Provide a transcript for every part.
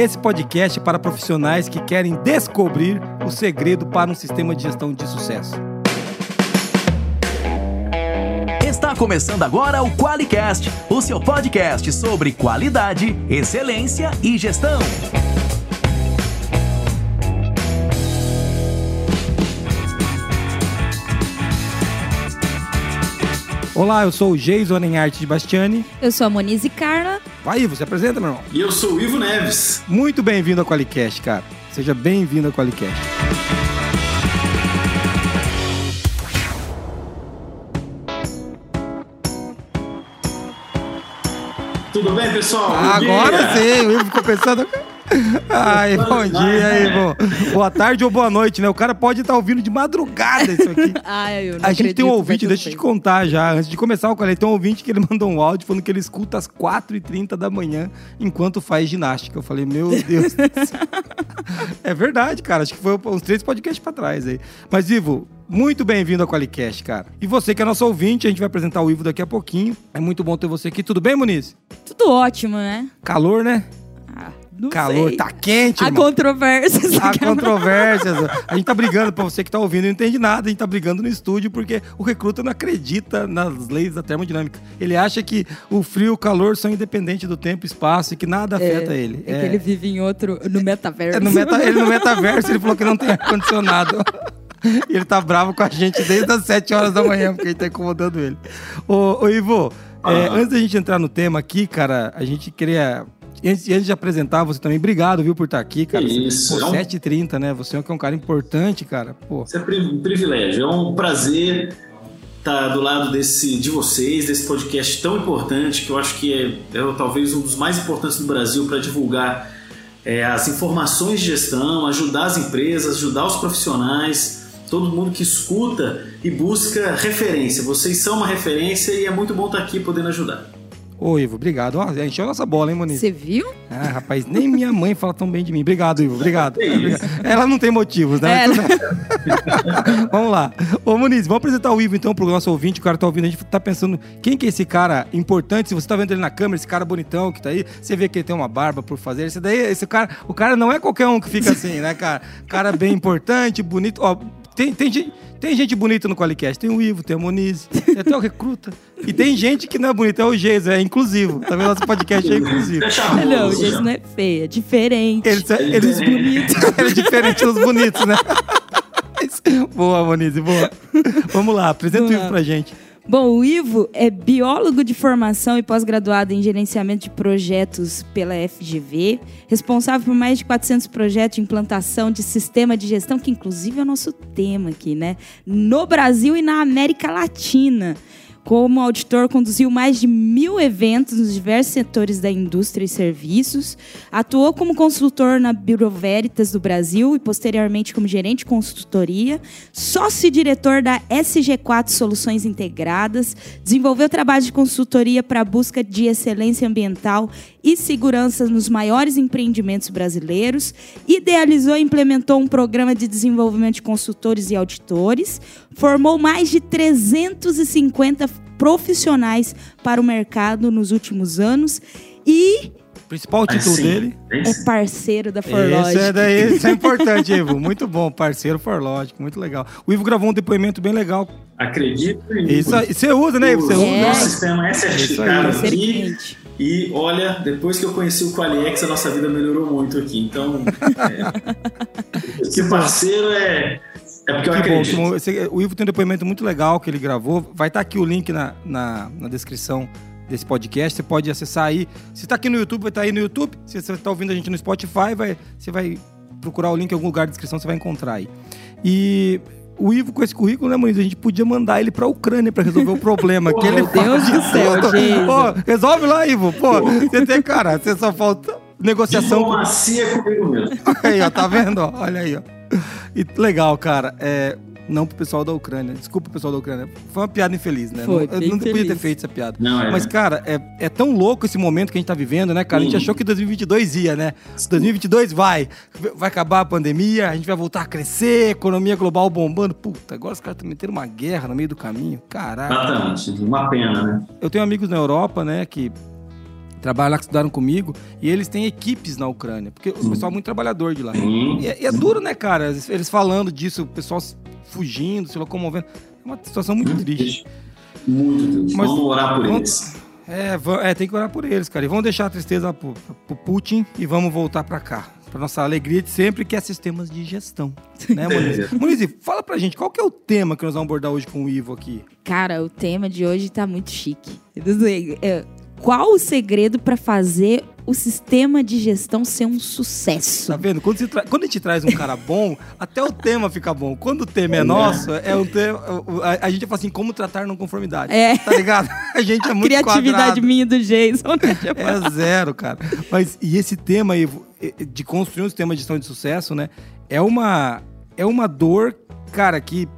Esse podcast é para profissionais que querem descobrir o segredo para um sistema de gestão de sucesso. Está começando agora o QualiCast, o seu podcast sobre qualidade, excelência e gestão. Olá, eu sou o Geison Enhart de Bastiani. Eu sou a Monize Carla. Vai, Ivo, se apresenta, meu irmão. E eu sou o Ivo Neves. Muito bem-vindo ao Qualicast, cara. Seja bem-vindo ao Qualicast. Tudo bem, pessoal? Agora sim, o Ivo ficou pensando. Ai, bom dia, Ivo. Boa tarde ou boa noite, né? O cara pode estar ouvindo de madrugada isso aqui. Ai, eu não A gente tem um ouvinte, deixa eu te contar já, antes de começar o qual tem um ouvinte que ele mandou um áudio falando que ele escuta às 4h30 da manhã enquanto faz ginástica. Eu falei, meu Deus do céu. É verdade, cara. Acho que foi uns três podcasts pra trás aí. Mas, Ivo, muito bem-vindo ao Qualicast, cara. E você que é nosso ouvinte, a gente vai apresentar o Ivo daqui a pouquinho. É muito bom ter você aqui. Tudo bem, Muniz? Tudo ótimo, né? Calor, né? Ah, não Calor, sei. tá quente, Há irmão. controvérsias. Há controvérsias. A gente tá brigando, pra você que tá ouvindo, não entende nada. A gente tá brigando no estúdio porque o recruta não acredita nas leis da termodinâmica. Ele acha que o frio e o calor são independentes do tempo e espaço e que nada afeta ele. É, que ele vive em outro. no metaverso. É, no meta- ele no metaverso, ele falou que não tem ar-condicionado. E ele tá bravo com a gente desde as 7 horas da manhã, porque a gente tá incomodando ele. Ô, ô Ivo, é, antes da gente entrar no tema aqui, cara, a gente queria. Antes, antes de apresentar você também, obrigado, viu, por estar aqui, cara. Que isso, Pô, é um- 7h30, né? Você é um cara importante, cara. Pô. Isso é um privilégio, é um prazer estar do lado desse, de vocês, desse podcast tão importante, que eu acho que é, é talvez um dos mais importantes do Brasil para divulgar é, as informações de gestão, ajudar as empresas, ajudar os profissionais, todo mundo que escuta e busca referência. Vocês são uma referência e é muito bom estar aqui podendo ajudar. Ô, Ivo, obrigado. Ó, encheu a nossa bola, hein, Moniz? Você viu? Ah, rapaz, nem minha mãe fala tão bem de mim. Obrigado, Ivo, obrigado. Ela não tem motivos, né? É, tudo bem. vamos lá. Ô, Muniz, vamos apresentar o Ivo então pro nosso ouvinte. O cara tá ouvindo, a gente tá pensando quem que é esse cara importante. Se você tá vendo ele na câmera, esse cara bonitão que tá aí, você vê que ele tem uma barba por fazer. Esse daí, esse cara, o cara não é qualquer um que fica assim, né, cara? Cara bem importante, bonito. Ó, tem, tem, gente- tem gente bonita no Qualicast. Tem o Ivo, tem o Muniz, tem até o Recruta. E tem gente que não é bonita, é o Geiso, é inclusivo. Tá vendo? Nosso podcast é inclusivo. É Não, já. gente, não é feia, é diferente. Eles, eles bonitos. é diferente dos bonitos, né? boa, Monize, boa. Vamos lá, apresenta o Vamos Ivo lá. pra gente. Bom, o Ivo é biólogo de formação e pós-graduado em gerenciamento de projetos pela FGV, responsável por mais de 400 projetos de implantação de sistema de gestão, que inclusive é o nosso tema aqui, né? No Brasil e na América Latina. Como auditor, conduziu mais de mil eventos nos diversos setores da indústria e serviços. Atuou como consultor na Bureau Veritas do Brasil e, posteriormente, como gerente de consultoria. Sócio-diretor da SG4 Soluções Integradas. Desenvolveu trabalho de consultoria para a busca de excelência ambiental e segurança nos maiores empreendimentos brasileiros. Idealizou e implementou um programa de desenvolvimento de consultores e auditores. Formou mais de 350 profissionais para o mercado nos últimos anos e Principal título sim, dele. é parceiro da Forlogic. é, daí, isso é importante, Ivo. Muito bom, parceiro Forlógico, muito legal. O Ivo gravou um depoimento bem legal. Acredito em Isso você usa, né, Ivo? Você O usa. É. nosso sistema é certificado Isso aqui. E olha, depois que eu conheci o Qualiex, a nossa vida melhorou muito aqui. Então, é, esse parceiro é, é porque eu Que acredito. bom. O Ivo tem um depoimento muito legal que ele gravou. Vai estar aqui o link na, na, na descrição desse podcast. Você pode acessar aí. Se está aqui no YouTube, vai estar aí no YouTube. Se você está ouvindo a gente no Spotify, vai, você vai procurar o link em algum lugar da descrição, você vai encontrar aí. E o Ivo, com esse currículo, né, Muniz? A gente podia mandar ele para a Ucrânia para resolver o problema. que ele Meu Deus faz do de céu. Jesus. Pô, resolve lá, Ivo. Pô, você tem, cara, você só falta negociação com Diplomacia comigo mesmo. aí, ó, tá vendo? ó? Olha aí, ó. E legal, cara. É, não pro pessoal da Ucrânia. Desculpa o pessoal da Ucrânia. Foi uma piada infeliz, né? Foi, não, eu não podia ter feito essa piada. Não, é. Mas, cara, é, é tão louco esse momento que a gente tá vivendo, né, cara? A gente Sim. achou que 2022 ia, né? 2022 vai. Vai acabar a pandemia, a gente vai voltar a crescer, economia global bombando. Puta, agora os caras estão metendo uma guerra no meio do caminho. Caralho. Exatamente. Uma pena, né? Eu tenho amigos na Europa, né, que trabalham lá que estudaram comigo, e eles têm equipes na Ucrânia, porque o pessoal é muito trabalhador de lá. E, é- e é duro, né, cara? Eles falando disso, o pessoal fugindo, se locomovendo. É uma situação muito triste. Muito Deus. Mas- Vamos orar por vamos- eles. É, é, tem que orar por eles, cara. E vamos deixar a tristeza pro, pro Putin e vamos voltar pra cá. Pra nossa alegria de sempre, que é sistemas de gestão. Né, Muniz? Muniz, fala pra gente, qual que é o tema que nós vamos abordar hoje com o Ivo aqui? Cara, o tema de hoje tá muito chique. É, Qual o segredo para fazer o sistema de gestão ser um sucesso? Tá vendo? Quando, tra- Quando a gente traz um cara bom, até o tema fica bom. Quando o tema é nosso, é um tema. A, gente fala assim, como tratar não conformidade. É. Tá ligado? A gente é muito Criatividade quadrado. minha do Jason, né? É zero, cara. Mas e esse tema aí, de construir um sistema de gestão de sucesso, né? É uma é uma dor, cara, que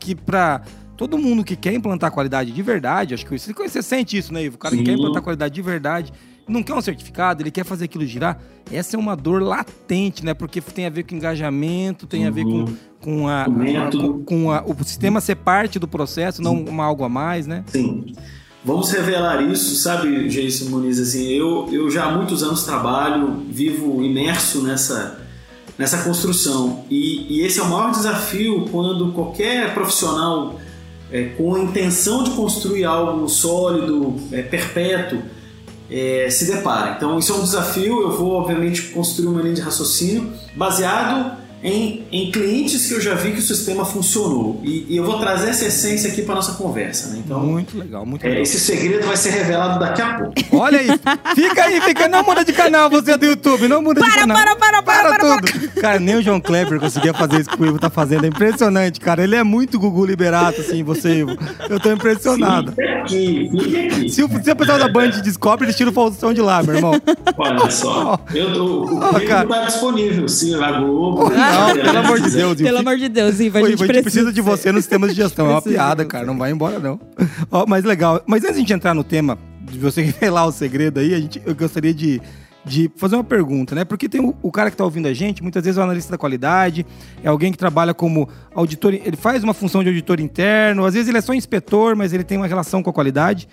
que para todo mundo que quer implantar qualidade de verdade, acho que você, você sente isso, né, Ivo? O cara que Sim. quer implantar qualidade de verdade, não quer um certificado, ele quer fazer aquilo girar. Essa é uma dor latente, né? Porque tem a ver com engajamento, tem a ver com, Uhum. com, a, Com método. com, com a- o sistema ser parte do processo, não uma algo a mais, né? Sim. Vamos revelar isso, sabe, Jason Muniz? Assim, eu, eu já há muitos anos trabalho, vivo imerso nessa, nessa construção. E, e esse é o maior desafio quando qualquer profissional é, com a intenção de construir algo sólido, é, perpétuo, é, se depara. Então, isso é um desafio. Eu vou, obviamente, construir uma linha de raciocínio baseado em, em clientes que eu já vi que o sistema funcionou. E, e eu vou trazer essa essência aqui para nossa conversa. Né? Então, Muito legal, muito é, legal. esse segredo vai ser revelado daqui a pouco. Olha aí, fica aí, fica, não muda de canal você do YouTube, não muda de Para, canal. para, para, para, para, tudo. Cara, nem o João Kleber conseguia fazer isso que o Ivo tá fazendo, é impressionante, cara. Ele é muito Gugu Liberato, assim, você, Ivo. Eu tô impressionado. Fica aqui, fica aqui. Se o, se o pessoal da Band descobre, eles tiram o Faustão de lá, meu irmão. Olha só. Eu tô, o currículo cara. tá disponível, sim, a Globo. Não, pelo amor de Deus. Pelo amor de Deus, Ivo, a gente, Ivo, a gente precisa de você nos temas de gestão. É uma piada, cara. Não vai embora, não. Ó, mas legal. Mas antes de a gente entrar no tema, de você revelar o segredo aí, a gente, eu gostaria de, de fazer uma pergunta, né? Porque tem o, o cara que tá ouvindo a gente, muitas vezes é o analista da qualidade, é alguém que trabalha como auditor, ele faz uma função de auditor interno, às vezes ele é só inspetor, mas ele tem uma relação com a qualidade.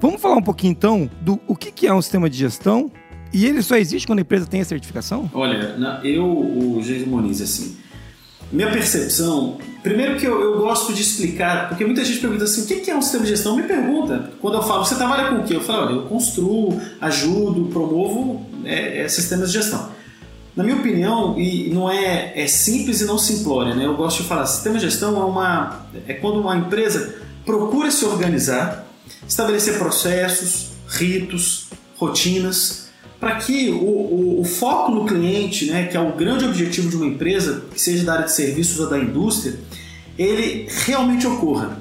Vamos falar um pouquinho então do o que, que é um sistema de gestão e ele só existe quando a empresa tem a certificação? Olha, eu, o Jason Moniz, assim, minha percepção, primeiro que eu, eu gosto de explicar, porque muita gente pergunta assim, o que que é um sistema de gestão? Me pergunta. Quando eu falo, você trabalha com o quê? Eu falo, olha, eu construo, ajudo, promovo é, é, sistemas de gestão. Na minha opinião, e não é, é simples e não simplória, né? Eu gosto de falar, sistema de gestão é uma é quando uma empresa procura se organizar, estabelecer processos, ritos, rotinas, para que o, o- o foco no cliente, né, que é o grande objetivo de uma empresa, que seja da área de serviços ou da indústria, ele realmente ocorra.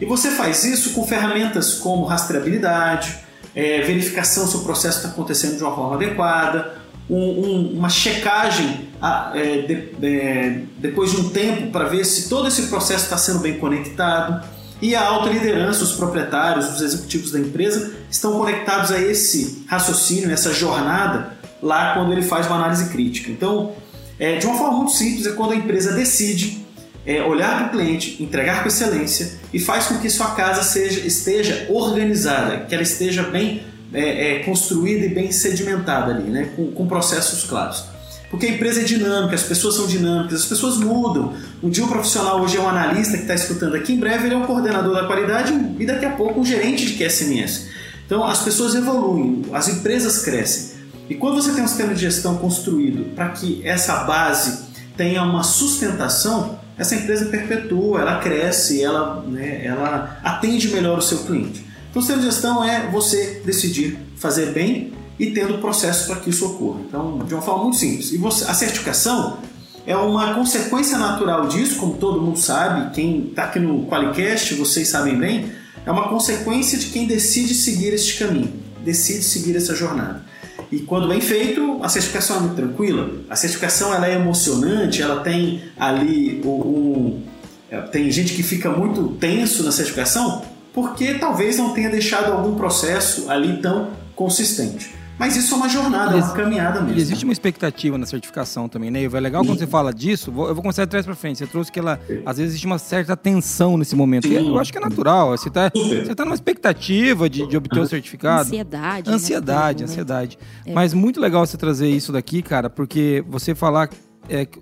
E você faz isso com ferramentas como rastreabilidade, é, verificação se o processo está acontecendo de uma forma adequada, um- um- uma checagem ah, é, de- é, depois de um tempo para ver se todo esse processo está sendo bem conectado. E a alta liderança, os proprietários, os executivos da empresa estão conectados a esse raciocínio, essa jornada lá quando ele faz uma análise crítica. Então, é, de uma forma muito simples, é quando a empresa decide é, olhar para o cliente, entregar com excelência e faz com que sua casa seja, esteja organizada, que ela esteja bem é, é, construída e bem sedimentada ali, né? com, com processos claros. Porque a empresa é dinâmica, as pessoas são dinâmicas, as pessoas mudam. Um dia o profissional hoje é um analista que está escutando aqui, em breve ele é um coordenador da qualidade e daqui a pouco um gerente de QSMS. Então as pessoas evoluem, as empresas crescem. E quando você tem um sistema de gestão construído para que essa base tenha uma sustentação, essa empresa perpetua, ela cresce, ela, né, ela atende melhor o seu cliente. Então, sistema de gestão é você decidir fazer bem e tendo processo para que isso ocorra. Então, de uma forma muito simples. E você, a certificação é uma consequência natural disso, como todo mundo sabe, quem está aqui no Qualicast, vocês sabem bem, é uma consequência de quem decide seguir este caminho, decide seguir essa jornada. E quando bem feito, a certificação é muito tranquila. A certificação ela é emocionante, ela tem ali o, o- é, tem gente que fica muito tenso na certificação porque talvez não tenha deixado algum processo ali tão consistente. Mas isso é uma jornada, é uma caminhada mesmo. E existe uma expectativa na certificação também, né? É legal quando você fala disso, vou- eu vou começar de trás pra frente. Você trouxe que ela, às vezes existe uma certa tensão nesse momento. E Sim. eu acho que é natural. Você tá, Super. você tá numa expectativa de, de obter o certificado. Ansiedade. né, Ansiedade, momento. ansiedade. Mas muito legal você trazer isso daqui, cara, porque você falar. É, que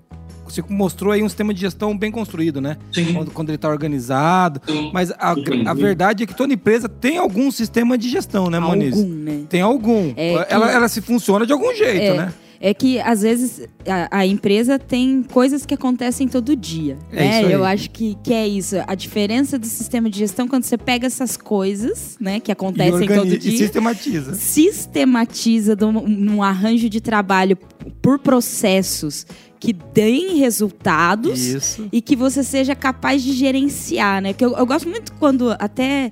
você mostrou aí um sistema de gestão bem construído, né? Sim. Quando, quando ele está organizado. Sim. Mas a, a verdade é que toda empresa tem algum sistema de gestão, né, Moniz? Algum, né? Tem algum. É que- ela, ela se funciona de algum jeito, É, né? É que, às vezes, a, a empresa tem coisas que acontecem todo dia. É né? isso aí. Eu acho que, que é isso. A diferença do sistema de gestão, quando você pega essas coisas, né, que E, acontecem organiza- todo e dia, sistematiza. sistematiza num, num arranjo de trabalho por processos que deem resultados Isso. e que você seja capaz de gerenciar, né? Que eu, eu gosto muito quando até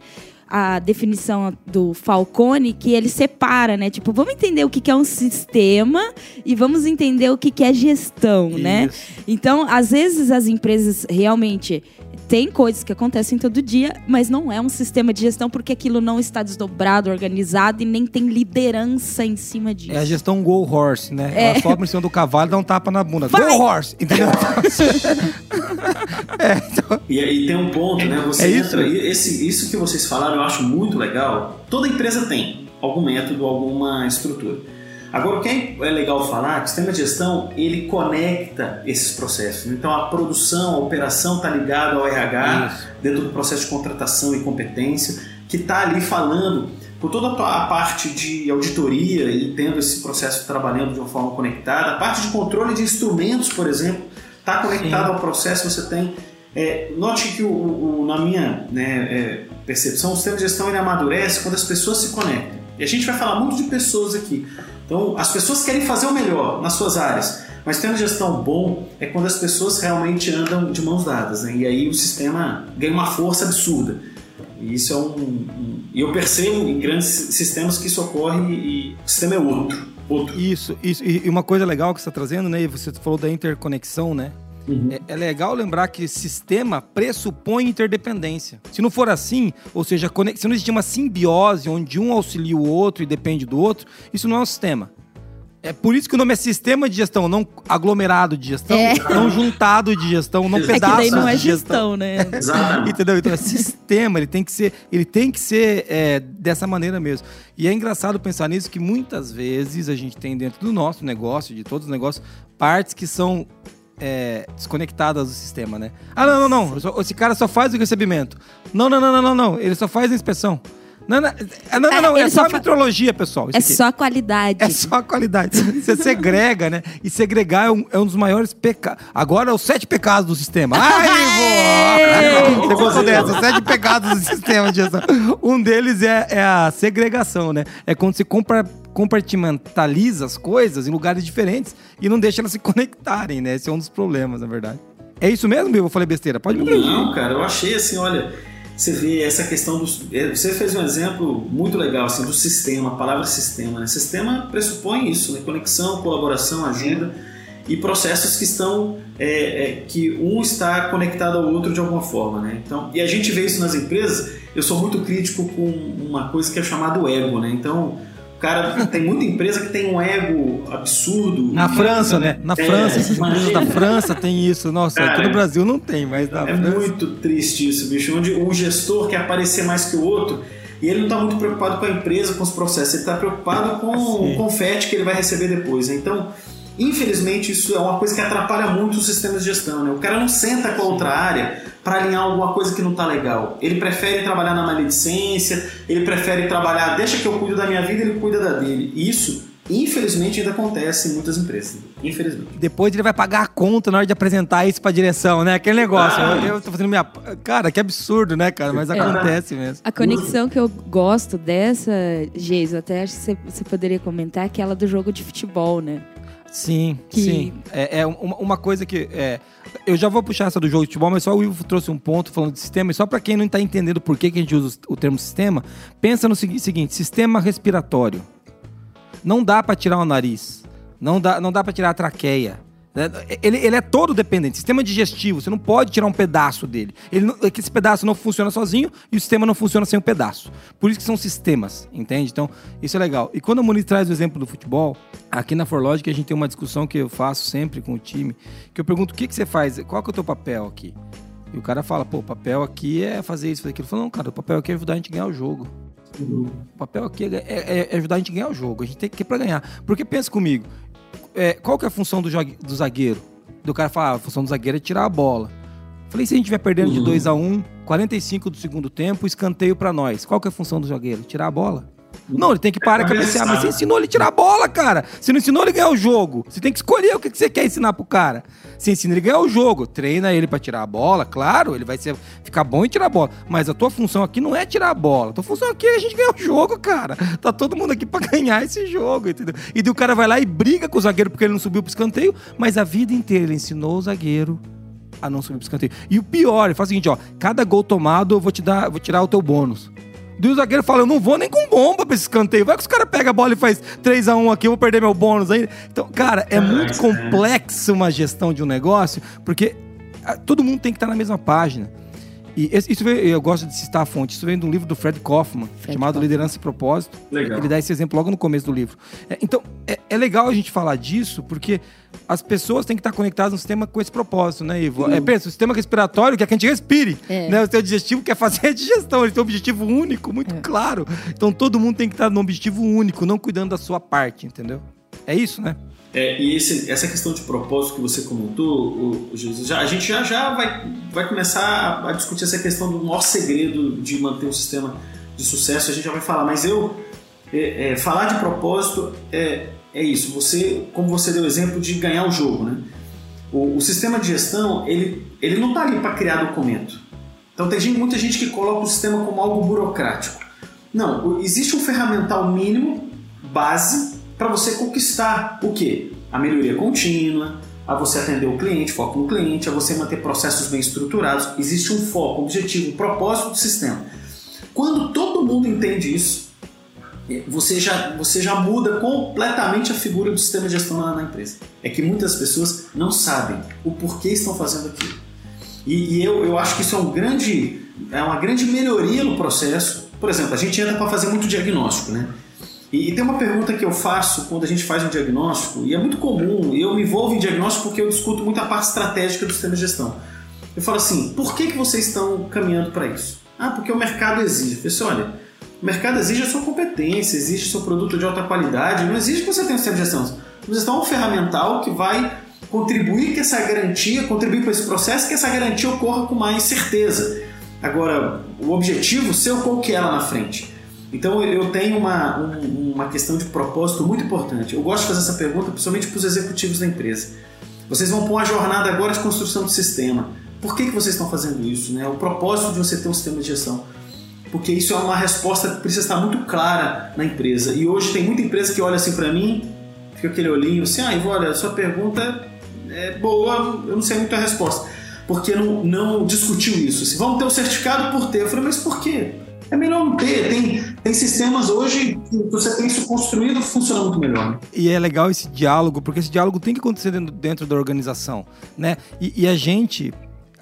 a definição do Falcone que ele separa, né? Tipo, vamos entender o que é um sistema e vamos entender o que é gestão, né? Isso. Então, às vezes as empresas realmente têm coisas que acontecem todo dia, mas não é um sistema de gestão porque aquilo não está desdobrado, organizado e nem tem liderança em cima disso. É a gestão Go Horse, né? É. Ela sobe em cima do cavalo e dá um tapa na bunda. Vai! Go Horse! Entendeu? é, então, E aí tem um ponto, né? Você É isso? entra. Esse, isso que vocês falaram eu acho muito legal. Toda empresa tem algum método, alguma estrutura. Agora, o que é legal falar, que o sistema de gestão, ele conecta esses processos. Então, a produção, a operação está ligada ao RH, Isso. dentro do processo de contratação e competência, que está ali falando por toda a parte de auditoria e tendo esse processo trabalhando de uma forma conectada, a parte de controle de instrumentos, por exemplo, está conectada ao processo, você tem é, note que o, o- na minha né, é, percepção, o sistema de gestão ele amadurece quando as pessoas se conectam. E a gente vai falar muito de pessoas aqui. Então, as pessoas querem fazer o melhor nas suas áreas, mas sistema de gestão bom é quando as pessoas realmente andam de mãos dadas. né? E aí o sistema ganha uma força absurda. E isso é um. um- eu percebo em grandes sistemas que isso ocorre e o sistema é outro. Outro. Isso, isso. E uma coisa legal que você está trazendo, né? e Você falou da interconexão, né? Uhum. É, é legal lembrar que sistema pressupõe interdependência. Se não for assim, ou seja, se não existir uma simbiose onde um auxilia o outro e depende do outro, isso não é um sistema. É por isso que o nome é sistema de gestão, não aglomerado de gestão, É. não juntado de gestão, não É pedaço daí não é gestão. gestão, né? Exatamente. Entendeu? Então é sistema, ele tem que ser, ele tem que ser é, dessa maneira mesmo. E é engraçado pensar nisso que muitas vezes a gente tem dentro do nosso negócio, de todos os negócios, partes que são é, desconectadas do sistema, né? Ah, não, não, não. Esse cara só faz o recebimento. Não, não, não, não, não, não. Ele só faz a inspeção. Não, não, é, não, não, não, Ah, é ele só só metrologia, pessoal. isso É aqui. só a qualidade. É só a qualidade. Você segrega, né? E segregar é um, é um dos maiores pecados. Agora é os sete pecados do sistema. Ai, vou! Você gostou dessa? Os sete pecados do sistema gestão. Um deles é, é a segregação, né? É quando você compra, compartimentaliza as coisas em lugares diferentes e não deixa elas se conectarem, né? Esse é um dos problemas, na verdade. É isso mesmo, Bill? Eu falei besteira. Pode me. Não, cara, eu achei assim, olha, você vê essa questão do. é, Você fez um exemplo muito legal assim, do sistema, a palavra sistema. Né? Sistema pressupõe isso, né? Conexão, colaboração, ajuda e processos que estão. é, é, que um está conectado ao outro de alguma forma. Né? Então, e a gente vê isso nas empresas. Eu sou muito crítico com uma coisa que é chamado ego, né? Então. Cara, tem muita empresa que tem um ego absurdo. Na França, né? Na É, França, essas empresas imagina. da França tem isso. Nossa, aqui Cara, no Brasil não tem, mas na É França. muito triste isso, bicho. Onde um gestor quer aparecer mais que o outro e ele não está muito preocupado com a empresa, com os processos, ele está preocupado com Sim. o confete que ele vai receber depois. Então, infelizmente, isso é uma coisa que atrapalha muito os sistemas de gestão. Né? O cara não senta com a outra área para alinhar alguma coisa que não está legal. Ele prefere trabalhar na maledicência, ele prefere trabalhar, deixa que eu cuido da minha vida, ele cuida da dele. Isso, infelizmente, ainda acontece em muitas empresas. Infelizmente. Depois ele vai pagar a conta na hora de apresentar isso pra direção, né? Aquele negócio. Ah. Eu, eu tô fazendo minha. Cara, que absurdo, né, cara? Mas acontece mesmo. A conexão que eu gosto dessa, Geiso, até acho que você, você poderia comentar, é aquela do jogo de futebol, né? Sim, Que- sim. É, é uma, coisa que. É, eu já vou puxar essa do jogo de futebol, mas só o Ivo trouxe um ponto falando de sistema. E só pra quem não tá entendendo por que, que a gente usa o termo sistema, pensa no segui- seguinte: sistema respiratório. Não dá pra tirar o nariz. Não dá, não dá para tirar a traqueia. Né? Ele, ele é todo dependente. Sistema digestivo, você não pode tirar um pedaço dele. Ele não, é esse pedaço não funciona sozinho e o sistema não funciona sem o um pedaço. Por isso que são sistemas, entende? Então, isso é legal. E quando a Muniz traz o exemplo do futebol, aqui na Forlogic a gente tem uma discussão que eu faço sempre com o time, que eu pergunto o que, que você faz, qual que é o teu papel aqui? E o cara fala, pô, o papel aqui é fazer isso, fazer aquilo. Eu falo, não, cara, o papel aqui é ajudar a gente a ganhar o jogo. O papel aqui é, é, é, ajudar a gente a ganhar o jogo. A gente tem que ir pra ganhar. Porque pensa comigo, é, qual que é a função do, do zagueiro? Do cara falar, ah, a função do zagueiro é tirar a bola. Falei, se a gente vai perdendo uhum. de 2 a 1 um, 45 do segundo tempo, escanteio para nós. Qual que é a função do zagueiro? Tirar a bola. Não, ele tem que parar e cabecear. Mas você ensinou ele a tirar a bola, cara. Você não ensinou ele a ganhar o jogo. Você tem que escolher o que você quer ensinar pro cara. Você ensina ele a ganhar o jogo. Treina ele para tirar a bola, claro. Ele vai ser, ficar bom em tirar a bola. Mas a tua função aqui não é tirar a bola. A tua função aqui é a gente ganhar o jogo, cara. Tá todo mundo aqui para ganhar esse jogo, entendeu? E daí o cara vai lá e briga com o zagueiro porque ele não subiu pro escanteio. Mas a vida inteira ele ensinou o zagueiro a não subir pro escanteio. E o pior, ele faz o seguinte, ó. Cada gol tomado eu vou te dar, vou tirar o teu bônus. E o zagueiro fala: Eu não vou nem com bomba pra esse escanteio. Vai que os caras pegam a bola e faz 3x1 aqui, eu vou perder meu bônus aí. Então, cara, é muito complexo uma gestão de um negócio, porque ah, todo mundo tem que estar na mesma página. E isso veio, eu gosto de citar a fonte. Isso vem de um livro do Fred Kaufman, Fred chamado Kaufman. Liderança e Propósito. Legal. Ele dá esse exemplo logo no começo do livro. É, então, é, é, legal a gente falar disso, porque as pessoas têm que estar conectadas no sistema com esse propósito, né, Ivo? É, pensa, o sistema respiratório quer que a gente respire. É. Né? O sistema digestivo quer fazer a digestão. Ele tem um objetivo único, muito é. claro. Então, todo mundo tem que estar num objetivo único, não cuidando da sua parte, entendeu? É isso, né? É, e esse, essa questão de propósito que você comentou, o, o Jesus, já, a gente já, já vai, vai começar a, a, discutir essa questão do maior segredo de manter um sistema de sucesso, a gente já vai falar, mas eu é, é, falar de propósito é, é isso, você, como você deu o exemplo de ganhar o jogo, né? O, o sistema de gestão, ele, ele não está ali para criar documento. Então tem gente, muita gente que coloca o sistema como algo burocrático. Não, existe um ferramental mínimo, base, para você conquistar o quê? A melhoria contínua, a você atender o cliente, foco no cliente, a você manter processos bem estruturados. Existe um foco, um objetivo, um propósito do sistema. Quando todo mundo entende isso, você já, você já muda completamente a figura do sistema de gestão na, na empresa. É que muitas pessoas não sabem o porquê estão fazendo aquilo. E, e eu, eu acho que isso é, um grande, é uma grande melhoria no processo. Por exemplo, a gente entra para fazer muito diagnóstico, né? E, e, tem uma pergunta que eu faço quando a gente faz um diagnóstico, e é muito comum, eu me envolvo em diagnóstico porque eu discuto muito a parte estratégica do sistema de gestão. Eu falo assim, por que, que vocês estão caminhando para isso? Ah, porque o mercado exige. Eu assim, olha, o mercado exige a sua competência, exige o seu produto de alta qualidade, não exige que você tenha um sistema de gestão. De gestão é um ferramental que vai contribuir que essa garantia, contribuir para esse processo, que essa garantia ocorra com mais certeza. Agora, o objetivo seu, qual que é lá na frente? Então eu tenho uma, um, uma questão de propósito muito importante. Eu gosto de fazer essa pergunta principalmente para os executivos da empresa. Vocês vão pôr uma jornada agora de construção do sistema. Por que, que vocês estão fazendo isso? Né? O propósito de você ter um sistema de gestão. Porque isso é uma resposta que precisa estar muito clara na empresa. E hoje tem muita empresa que olha assim para mim, fica aquele olhinho assim, ah, Ivo, olha, a sua pergunta é boa, eu não sei muito a resposta. Porque não, não discutiu isso. Assim, vamos ter o um certificado por ter. Eu falei, mas por quê? é melhor não ter. Tem, tem sistemas hoje que você tem isso construído funciona muito melhor. E é legal esse diálogo, porque esse diálogo tem que acontecer dentro, dentro da organização, né? E, e, a gente,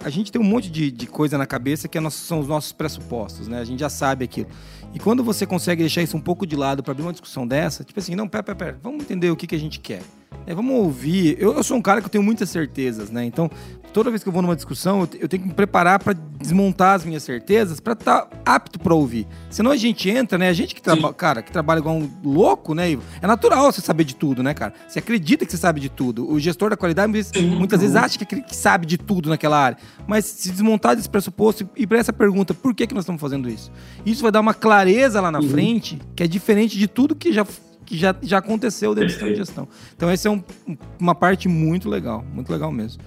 a gente tem um monte de, de coisa na cabeça que é são os nossos pressupostos, né? A gente já sabe aquilo. E quando você consegue deixar isso um pouco de lado para abrir uma discussão dessa, tipo assim, não, pera, pera, pera, vamos entender o que, que a gente quer. É, vamos ouvir. Eu, eu, sou um cara que eu tenho muitas certezas, né? Então, toda vez que eu vou numa discussão, eu, eu tenho que me preparar para desmontar as minhas certezas para estar tá apto para ouvir. Senão a gente entra, né? A gente que trabalha, cara, que trabalha igual um louco, né? É natural você saber de tudo, né, cara? Você acredita que você sabe de tudo. O gestor da qualidade muitas vezes acha que, que sabe de tudo naquela área. Mas se desmontar desse pressuposto e para essa pergunta, por que, que nós estamos fazendo isso? Isso vai dar uma clareza lá na uhum. frente que é diferente de tudo que já que já, já aconteceu dentro da gestão. Então, essa é um, uma parte muito legal, muito legal mesmo.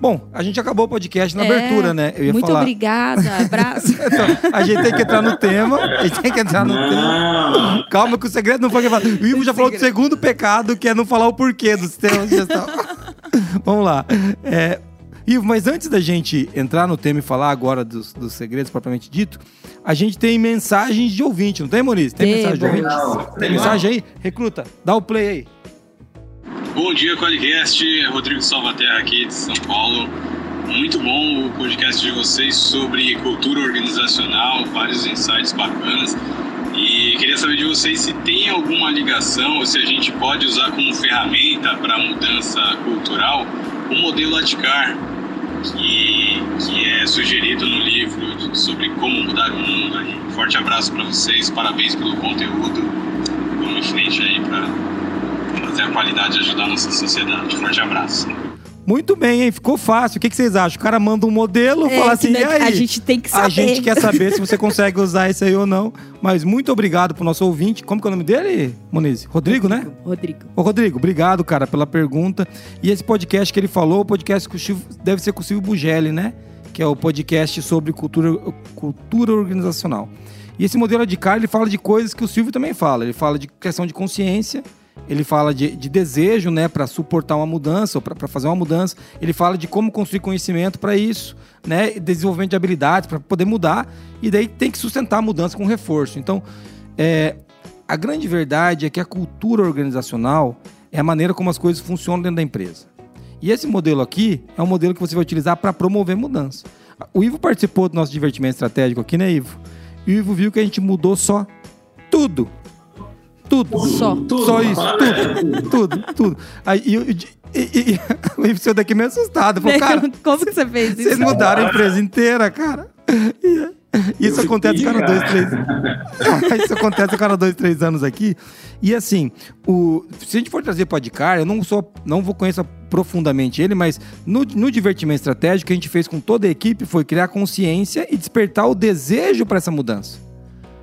Bom, a gente acabou o podcast na é, abertura, né? Eu ia muito falar... obrigada, abraço. então, a gente tem que entrar no tema. A gente tem que entrar no não. tema. Calma que o segredo não foi que O Ivo já falou do segundo pecado, que é não falar o porquê do sistema de gestão. Vamos lá. É, Ivo, mas antes da gente entrar no tema e falar agora dos, dos segredos propriamente dito, a gente tem mensagens de ouvinte, não tem, Maurício? Tem, tem mensagem de ouvinte? Não. Tem mensagem aí? Recruta, dá o play aí. Bom dia, Qualicast. Rodrigo Salvaterra aqui de São Paulo. Muito bom o podcast de vocês sobre cultura organizacional, vários insights bacanas. E queria saber de vocês se tem alguma ligação, ou se a gente pode usar como ferramenta para mudança cultural o modelo Adcar, que, que é sugerido no livro sobre como mudar o mundo. Aí. Forte abraço para vocês, parabéns pelo conteúdo. Vamos em frente aí para fazer a qualidade ajudar a nossa sociedade. Forte abraço. Muito bem, hein? Ficou fácil. O que, que vocês acham? O cara manda um modelo, É, fala assim, não- e aí? a gente tem que saber. A gente quer saber se você consegue usar isso aí ou não. Mas muito obrigado pro nosso ouvinte. Como que é o nome dele, Moniz? Rodrigo, né? Rodrigo. Ô, Rodrigo, obrigado, cara, pela pergunta. E esse podcast que ele falou, o podcast com o Silvio- deve ser com o Silvio Bugelli, né? Que é o podcast sobre cultura, cultura organizacional. E esse modelo de cara, ele fala de coisas que o Silvio também fala. Ele fala de questão de consciência, ele fala de, de desejo, né, para suportar uma mudança, ou para fazer uma mudança. Ele fala de como construir conhecimento para isso, né, desenvolvimento de habilidades para poder mudar. E daí tem que sustentar a mudança com reforço. Então, é, a grande verdade é que a cultura organizacional é a maneira como as coisas funcionam dentro da empresa. E esse modelo aqui é um modelo que você vai utilizar para promover mudança. O Ivo participou do nosso divertimento estratégico aqui, né, Ivo? E o Ivo viu que a gente mudou só tudo. Tudo. Só. Tudo, Só isso. Tudo. Tudo. Tudo. Aí, e, e, e, e, o saiu daqui meio assustado. Falou, cara, Como que você fez vocês isso? mudaram a empresa inteira, cara. E- Isso Eu acontece a fiquei, cada dois, três. Isso acontece a cada dois, três anos aqui. E assim, o, se a gente for trazer para Podcar, eu não sou, não vou conhecer profundamente ele, mas no, no divertimento estratégico que a gente fez com toda a equipe foi criar consciência e despertar o desejo para essa mudança.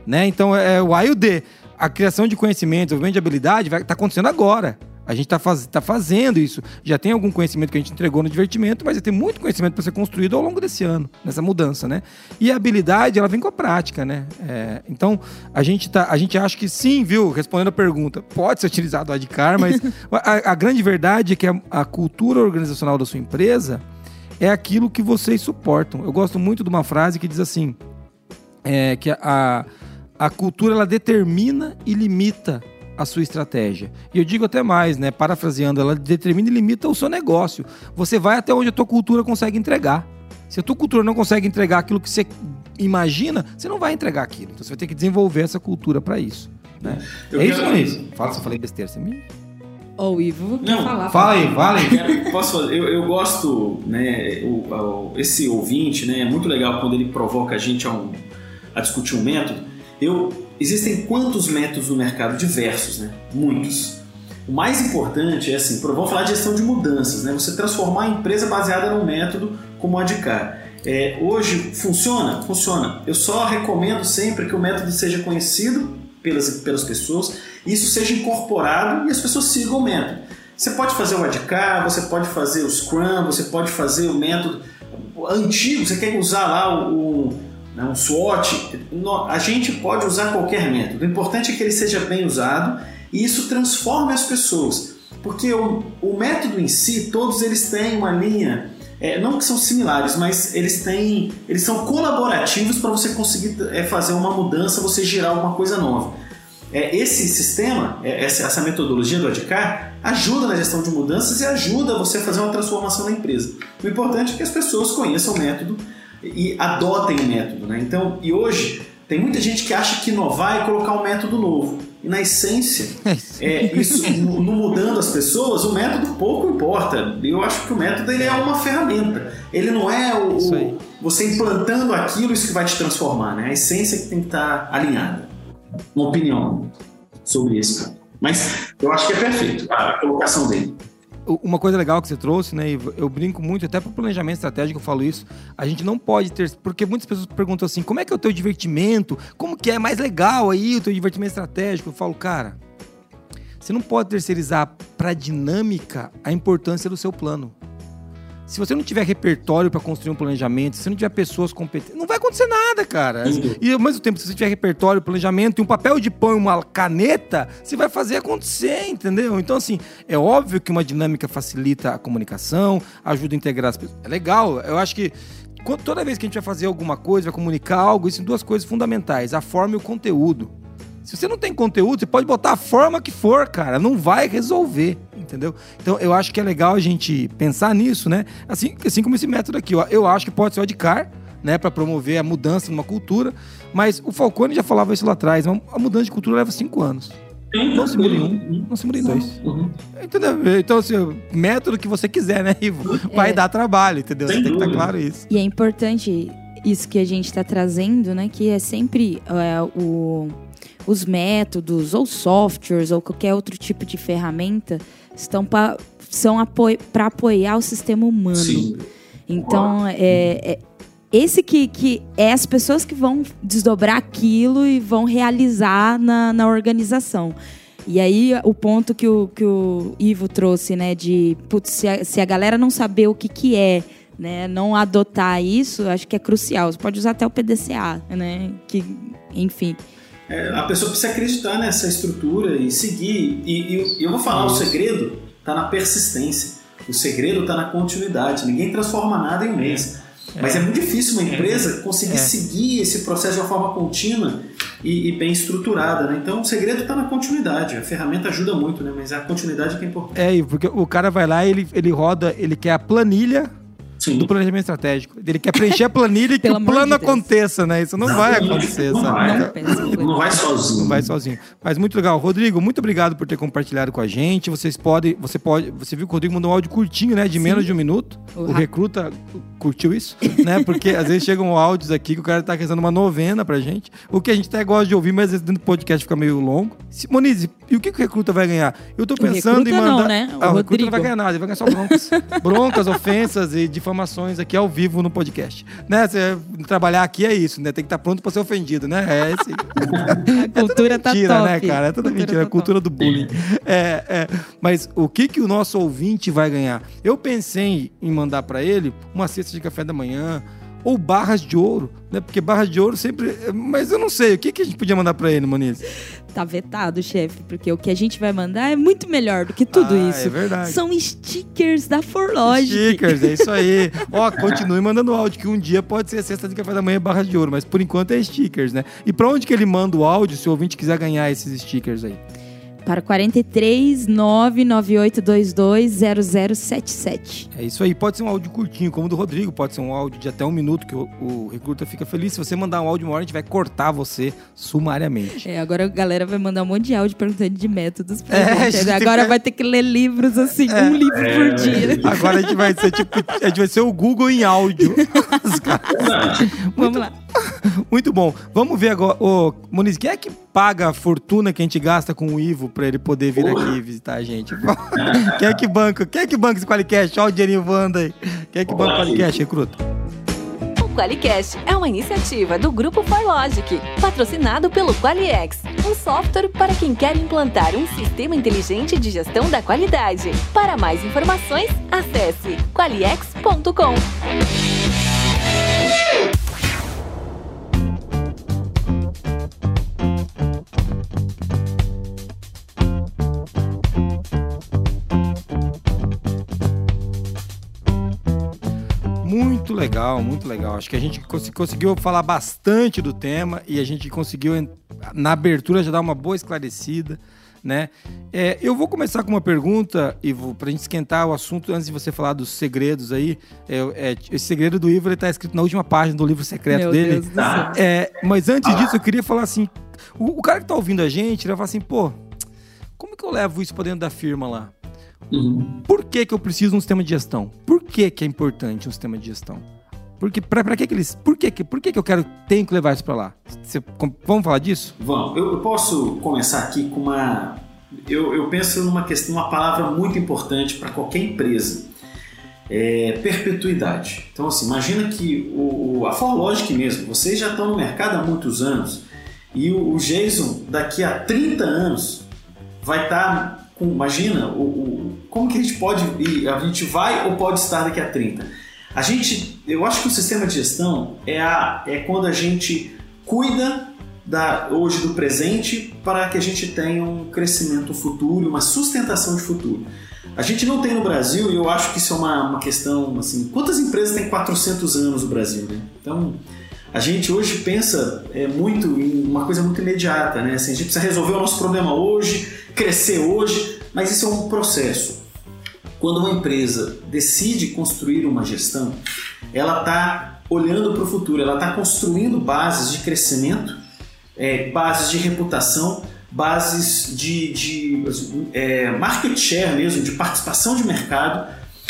Né? Então é o A e o D. A criação de conhecimento, desenvolvimento de habilidade vai tá acontecendo agora. A gente está faz, tá fazendo isso. Já tem algum conhecimento que a gente entregou no divertimento, mas tem muito conhecimento para ser construído ao longo desse ano, nessa mudança, né? E a habilidade, ela vem com a prática, né? É, então, a gente, tá, a gente acha que sim, viu? Respondendo a pergunta, pode ser utilizado o ADCAR, mas a, a grande verdade é que a, a cultura organizacional da sua empresa é aquilo que vocês suportam. Eu gosto muito de uma frase que diz assim: é, que a, a cultura ela determina e limita a sua estratégia. E eu digo até mais, né? Parafraseando, ela determina e limita o seu negócio. Você vai até onde a tua cultura consegue entregar. Se a tua cultura não consegue entregar aquilo que você imagina, você não vai entregar aquilo. Então você vai ter que desenvolver essa cultura para isso. Né? Eu é isso, quero- Muniz? Fala se eu falei besteira. Você me... Ó, o Ivo quer Não, falar. Fala aí, fala aí. Posso fazer? Eu, eu gosto, né? o- o- esse ouvinte, né? É muito legal quando ele provoca a gente a, um- a discutir um método. Eu, existem quantos métodos no mercado? Diversos, né? Muitos. O mais importante é assim, vamos falar de gestão de mudanças, né? Você transformar a empresa baseada num método como o ADCAR. É, hoje funciona? Funciona. Eu só recomendo sempre que o método seja conhecido pelas, pelas pessoas, isso seja incorporado e as pessoas sigam o método. Você pode fazer o ADK, você pode fazer o Scrum, você pode fazer o método antigo, você quer usar lá o né, um SWOT, a gente pode usar qualquer método. O importante é que ele seja bem usado e isso transforme as pessoas. Porque o, o método em si, todos eles têm uma linha, é, não que são similares, mas eles têm, eles são colaborativos para você conseguir é, fazer uma mudança, você gerar alguma coisa nova. É, esse sistema, é, essa, essa metodologia do ADCAR, ajuda na gestão de mudanças e ajuda você a fazer uma transformação na empresa. O importante é que as pessoas conheçam o método e adotem o método. Né? Então, e hoje, tem muita gente que acha que inovar é colocar um método novo. E na essência, é, isso, no, no mudando as pessoas, o método pouco importa. Eu acho que o método ele é uma ferramenta. Ele não é o, o- você implantando aquilo isso que vai te transformar. Né? A essência que tem que estar alinhada. Uma opinião sobre isso. Mas eu acho que é perfeito a colocação dele. Uma coisa legal que você trouxe, né, Ivo? Eu brinco muito, até pro planejamento estratégico eu falo isso. A gente não pode ter. Porque muitas pessoas perguntam assim: como é que é o teu divertimento? Como que é mais legal aí o teu divertimento estratégico? Eu falo, cara, você não pode terceirizar pra dinâmica a importância do seu plano. Se você não tiver repertório para construir um planejamento, se você não tiver pessoas competentes, não vai acontecer nada, cara. Uhum. E ao mesmo tempo, se você tiver repertório, planejamento e um papel de pão e uma caneta, você vai fazer acontecer, entendeu? Então, assim, é óbvio que uma dinâmica facilita a comunicação, ajuda a integrar as pessoas. É legal. Eu acho que toda vez que a gente vai fazer alguma coisa, vai comunicar algo, isso são duas coisas fundamentais: a forma e o conteúdo. Se você não tem conteúdo, você pode botar a forma que for, cara, não vai resolver, entendeu? Então eu acho que é legal a gente pensar nisso, né? Assim, assim como esse método aqui, ó, eu acho que pode ser o Adcar, né, para promover a mudança numa cultura, mas o Falcone já falava isso lá atrás, a mudança de cultura leva cinco anos. Não se muda em um, não se muda em dois. Uhum. Entendeu? Então, assim, método que você quiser, né, Ivo? Vai é. dar trabalho, entendeu? Sem Tem que estar tá claro isso. E é importante isso que a gente está trazendo, né? Que é sempre é, o, os métodos, ou softwares, ou qualquer outro tipo de ferramenta, estão pra, são para apoiar o sistema humano. Sim. Então, é, é, esse que, que é as pessoas que vão desdobrar aquilo e vão realizar na, na organização. E aí, o ponto que o, que o Ivo trouxe, né, de putz, se, a, se a galera não saber o que, que é, né, não adotar isso, acho que é crucial. Você pode usar até o PDCA, né, que, enfim. É, a pessoa precisa acreditar nessa estrutura e seguir. E, e eu vou falar, o segredo está na persistência. O segredo está na continuidade. Ninguém transforma nada em um mês. Mas é, é muito difícil uma é. empresa conseguir é. seguir esse processo de uma forma contínua e, e bem estruturada, né? Então o segredo está na continuidade. A ferramenta ajuda muito, né? Mas a continuidade é que é importante. É, porque o cara vai lá, ele, ele roda, ele quer a planilha Sim. do planejamento estratégico. Ele quer preencher a planilha e que o plano de aconteça, né? Isso não, não vai acontecer, não sabe? Vai. Não, não vai sozinho. Não vai sozinho. Mas muito legal. Rodrigo, muito obrigado por ter compartilhado com a gente. Vocês podem, você pode, você viu que o Rodrigo mandou um áudio curtinho, né? De Sim. menos de um minuto. O, o recruta curtiu isso, né? Porque às vezes chegam áudios aqui que o cara tá rezando uma novena pra gente. O que a gente até gosta de ouvir, mas às vezes dentro do podcast fica meio longo. Monize, e o que, que o recruta vai ganhar? Eu tô pensando em mandar. Não, né? O, ah, o recruta não vai ganhar nada, ele vai ganhar só broncas. broncas, ofensas e difamações aqui ao vivo no podcast. Né? Você trabalhar aqui é isso, né? Tem que estar tá pronto pra ser ofendido, né? É esse. a cultura é tá mentira, né, cara? É toda mentira, tá cultura do bullying. É, é. Mas o que, que o nosso ouvinte vai ganhar? Eu pensei em mandar para ele uma cesta de café da manhã, ou barras de ouro, né? Porque barras de ouro sempre. Mas eu não sei, o que, que a gente podia mandar para ele, Moniz? Tá vetado, chefe, porque o que a gente vai mandar é muito melhor do que tudo ah, isso. É verdade. São stickers da Forlogic. Stickers, é isso aí. Ó, continue mandando áudio, que um dia pode ser a cesta de café da manhã barras de ouro, mas por enquanto é stickers, né? E para onde que ele manda o áudio se o ouvinte quiser ganhar esses stickers aí? Para 43 99822 0077. É isso aí. Pode ser um áudio curtinho, como o do Rodrigo. Pode ser um áudio de até um minuto que o, o recruta fica feliz. Se você mandar um áudio uma hora, a gente vai cortar você sumariamente. É, agora a galera vai mandar um monte de áudio perguntando de métodos pra é, gente. Agora vai ter que ler livros assim, é, um livro é, por dia. Agora a gente vai ser tipo, a gente vai ser o Google em áudio. Vamos lá. Muito bom. Vamos ver agora. Ô, Muniz, quem é que paga a fortuna que a gente gasta com o Ivo pra ele poder vir Porra. aqui visitar a gente? quem é que banca? Quem é que banca esse Qualicast? Olha o dinheirinho voando aí. Quem é que banca o Qualicast, recruta? O Qualicast é uma iniciativa do Grupo ForLogic, patrocinado pelo Qualiex, um software para quem quer implantar um sistema inteligente de gestão da qualidade. Para mais informações, acesse qualiex.com. Muito legal, muito legal. Acho que a gente cons conseguiu falar bastante do tema e a gente conseguiu, na abertura, já dar uma boa esclarecida. Né? É, eu vou começar com uma pergunta, Ivo, para a gente esquentar o assunto antes de você falar dos segredos aí. É, é, esse segredo do Ivo está escrito na última página do livro secreto Meu dele. Do. É, mas antes disso, eu queria falar assim: o, o cara que está ouvindo a gente, ele vai falar assim, pô, como que eu levo isso para dentro da firma lá? Uhum. Por que, que eu preciso de um sistema de gestão? Por que, que é importante um sistema de gestão? Porque para que, que eles. Por que, por que, que eu quero tenho que levar isso para lá? Vamos falar disso? Vamos. Eu, eu, posso começar aqui com uma. Eu, eu penso numa questão, uma palavra muito importante para qualquer empresa. É perpetuidade. Então, assim, imagina que o, a ForLogic mesmo, vocês já estão no mercado há muitos anos e o, o Jason, daqui a 30 anos, vai estar tá com, imagina, o, o, como que a gente pode ir, a gente vai ou pode estar daqui a 30? A gente, eu acho que o sistema de gestão é, a, é quando a gente cuida da, hoje do presente para que a gente tenha um crescimento futuro, uma sustentação de futuro. A gente não tem no Brasil, e eu acho que isso é uma, uma questão assim, quantas empresas têm 400 anos no Brasil, né? Então, a gente hoje pensa é, muito em uma coisa muito imediata, né? Assim, a gente precisa resolver o nosso problema hoje, crescer hoje, Mas isso é um processo. Quando uma empresa decide construir uma gestão, ela está olhando para o futuro, ela está construindo bases de crescimento, é, bases de reputação, bases de, de é, market share mesmo, de participação de mercado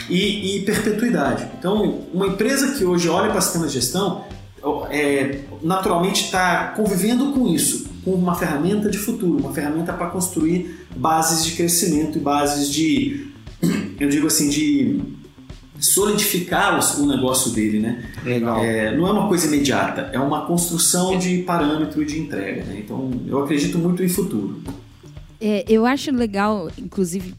e, e, perpetuidade. Então, uma empresa que hoje olha para sistema de gestão, é, naturalmente está convivendo com isso, com uma ferramenta de futuro, uma ferramenta para construir bases de crescimento e bases de, eu digo assim, de solidificar o negócio dele, né? Legal. É, não é uma coisa imediata, é uma construção de parâmetro de entrega, né? Então, eu acredito muito em futuro. É, eu acho legal, inclusive,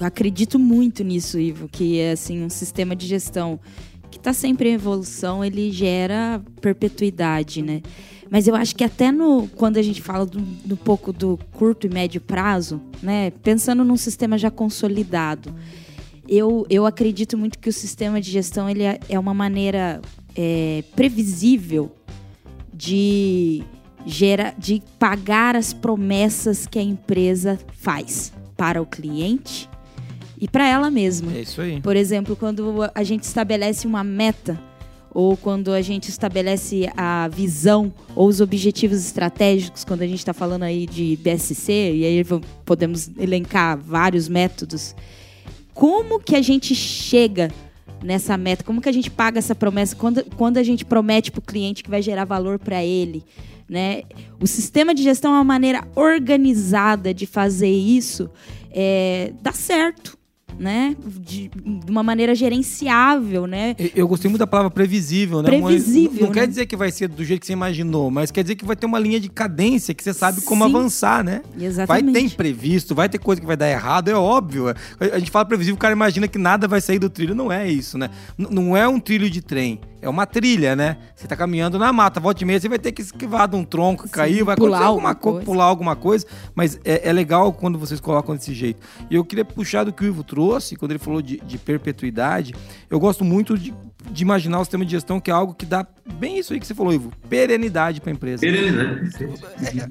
acredito muito nisso, Ivo, que é assim um sistema de gestão que está sempre em evolução, ele gera perpetuidade, né? Mas eu acho que até no quando a gente fala do, do pouco do curto e médio prazo, né? Pensando num sistema já consolidado, eu, eu acredito muito que o sistema de gestão ele é, é uma maneira é, previsível de gera, de pagar as promessas que a empresa faz para o cliente e para ela mesma. É isso aí. Por exemplo, quando a gente estabelece uma meta ou quando a gente estabelece a visão ou os objetivos estratégicos, quando a gente está falando aí de BSC, e aí podemos elencar vários métodos como que a gente chega nessa meta? Como que a gente paga essa promessa? Quando, quando a gente promete para o cliente que vai gerar valor para ele? Né? O sistema de gestão é uma maneira organizada de fazer isso é, dá certo né? De, de, uma maneira gerenciável, né? Eu gostei muito da palavra previsível, né? Previsível. Não, não né? quer dizer que vai ser do jeito que você imaginou, mas quer dizer que vai ter uma linha de cadência que você sabe como Sim. avançar, né? Exatamente. Vai ter imprevisto, vai ter coisa que vai dar errado, é óbvio. A gente fala previsível, o cara imagina que nada vai sair do trilho. Não é isso, né? N não é um trilho de trem é uma trilha, né? Você tá caminhando na mata, volta e meia, você vai ter que esquivar de um tronco, Sim, cair, vai pular alguma coisa. pular alguma coisa, mas é, é, legal quando vocês colocam desse jeito. E eu queria puxar do que o Ivo trouxe, quando ele falou de, de perpetuidade, eu gosto muito de, de, imaginar o sistema de gestão que é algo que dá bem isso aí que você falou, Ivo, perenidade para a empresa. Perenidade.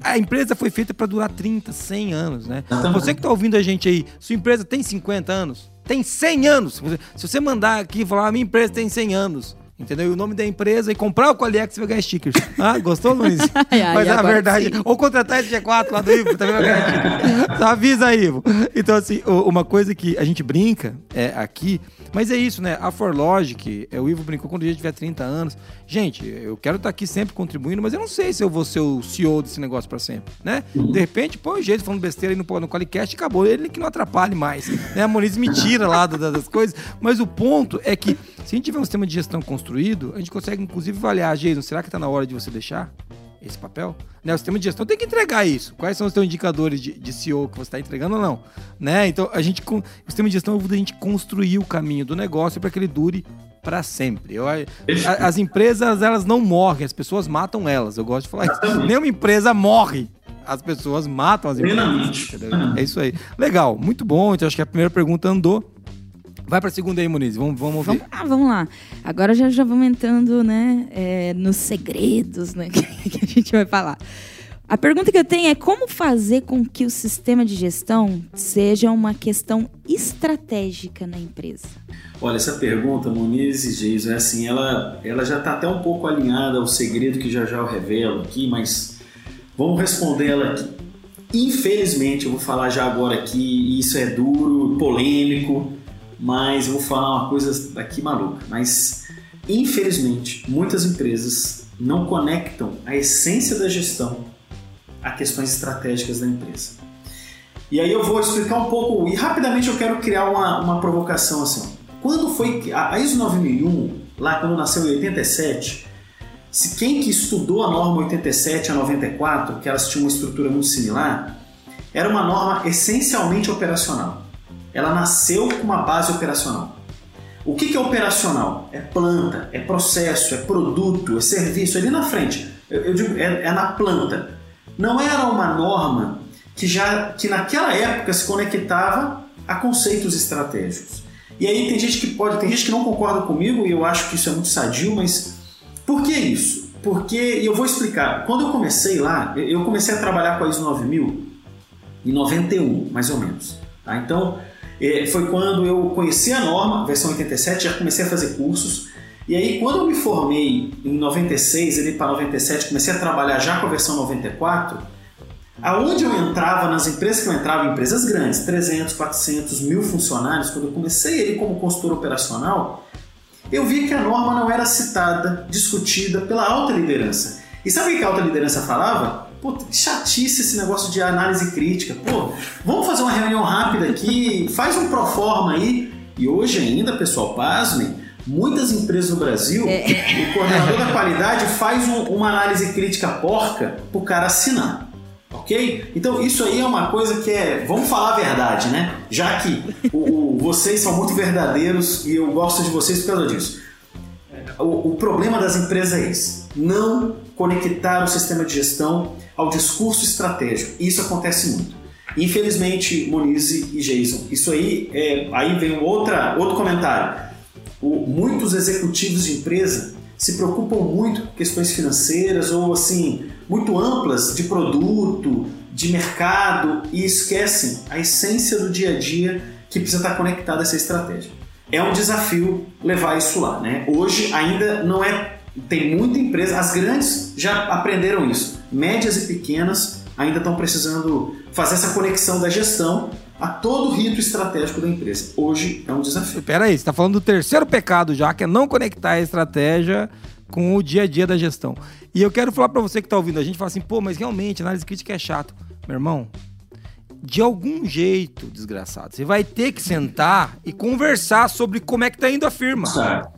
A empresa foi feita para durar 30, 100 anos, né? Você que tá ouvindo a gente aí, sua empresa tem 50 anos, tem 100 anos. Se você mandar aqui e falar, minha empresa tem 100 anos, Entendeu? E o nome da empresa e comprar o Qualiex você vai ganhar stickers. Ah, gostou, Luiz? Mas é a verdade. Sim. Ou contratar esse G4 lá do Ivo, também vai ganhar stickers. Só avisa aí, Ivo. Então, assim, uma coisa que a gente brinca é aqui, mas é isso, né? A Forlogic, é, o Ivo brincou quando a gente tiver 30 anos. Gente, eu quero estar aqui sempre contribuindo, mas eu não sei se eu vou ser o CEO desse negócio para sempre, né? De repente, põe um jeito falando besteira aí no, no Qualicast e acabou. Ele que não atrapalhe mais. Né? A Moniz me tira lá das coisas. Mas o ponto é que, se a gente tiver um sistema de gestão construído, a gente consegue, inclusive, avaliar, Jason, será que está na hora de você deixar esse papel? Né, o sistema de gestão tem que entregar isso. Quais são os seus indicadores de, de CEO que você está entregando ou não? Né? Então, a gente, o sistema de gestão ajuda a gente construir o caminho do negócio para que ele dure para sempre. Eu, as empresas, elas não morrem, as pessoas matam elas. Eu gosto de falar isso. Nenhuma empresa morre. As pessoas matam as empresas. É isso aí. Legal, muito bom. Então, acho que a primeira pergunta andou. Vai para a segunda aí, Muniz. Vamos, vamos ouvir. Vamos, ah, vamos lá. Agora já, já vamos entrando né, é, nos segredos né, que a gente vai falar. A pergunta que eu tenho é como fazer com que o sistema de gestão seja uma questão estratégica na empresa? Olha, essa pergunta, Moniz e Geiso, é assim, ela, ela já está até um pouco alinhada ao segredo que já já eu revelo aqui, mas vamos responder ela aqui. Infelizmente, eu vou falar já agora aqui, e isso é duro, polêmico, mas eu vou falar uma coisa aqui maluca. Mas, infelizmente, muitas empresas não conectam a essência da gestão a questões estratégicas da empresa. E aí eu vou explicar um pouco, e rapidamente eu quero criar uma, uma provocação assim. Quando foi a ISO 9001, lá quando nasceu em 87, se quem que estudou a norma 87 a 94, que elas tinham uma estrutura muito similar, era uma norma essencialmente operacional ela nasceu com uma base operacional. O que é operacional? É planta, é processo, é produto, é serviço, é ali na frente. Eu, digo, é, é, na planta. Não era uma norma que já que naquela época se conectava a conceitos estratégicos. E aí tem gente que pode, tem gente que não concorda comigo e eu acho que isso é muito sadio, mas por que isso? Porque, e eu vou explicar, quando eu comecei lá, eu comecei a trabalhar com a ISO 9000 em 91, mais ou menos. Tá? Então, foi quando eu conheci a norma, versão 87, já comecei a fazer cursos. E aí, quando eu me formei em 96, ele para 97, comecei a trabalhar já com a versão 94, aonde eu entrava, nas empresas que eu entrava, empresas grandes, 300, 400, mil funcionários, quando eu comecei ele como consultor operacional, eu vi que a norma não era citada, discutida pela alta liderança. E sabe o que a alta liderança falava? Pô, chatice esse negócio de análise crítica. Pô, vamos fazer uma reunião rápida aqui, faz um pro forma aí. E hoje ainda, pessoal, pasmem, muitas empresas no Brasil, é. o coordenador da qualidade faz um, uma análise crítica porca pro cara assinar. Ok? Então isso aí é uma coisa que é. Vamos falar a verdade, né? Já que o, o, vocês são muito verdadeiros e eu gosto de vocês por causa disso. O, o problema das empresas é esse: não conectar o sistema de gestão ao discurso estratégico. Isso acontece muito. Infelizmente, Moniz e Jason, isso aí, é, aí vem outra, outro comentário. O, muitos executivos de empresa se preocupam muito com questões financeiras ou assim muito amplas de produto, de mercado e esquecem a essência do dia a dia que precisa estar conectada a essa estratégia. É um desafio levar isso lá, né? Hoje ainda não é tem muita empresa, as grandes já aprenderam isso. Médias e pequenas ainda estão precisando fazer essa conexão da gestão a todo o rito estratégico da empresa. Hoje é um desafio. Espera aí, você está falando do terceiro pecado já, que é não conectar a estratégia com o dia a dia da gestão. E eu quero falar para você que está ouvindo a gente, fala assim, pô, mas realmente análise crítica é chato. Meu irmão, de algum jeito, desgraçado, você vai ter que sentar e conversar sobre como é que tá indo a firma. Certo.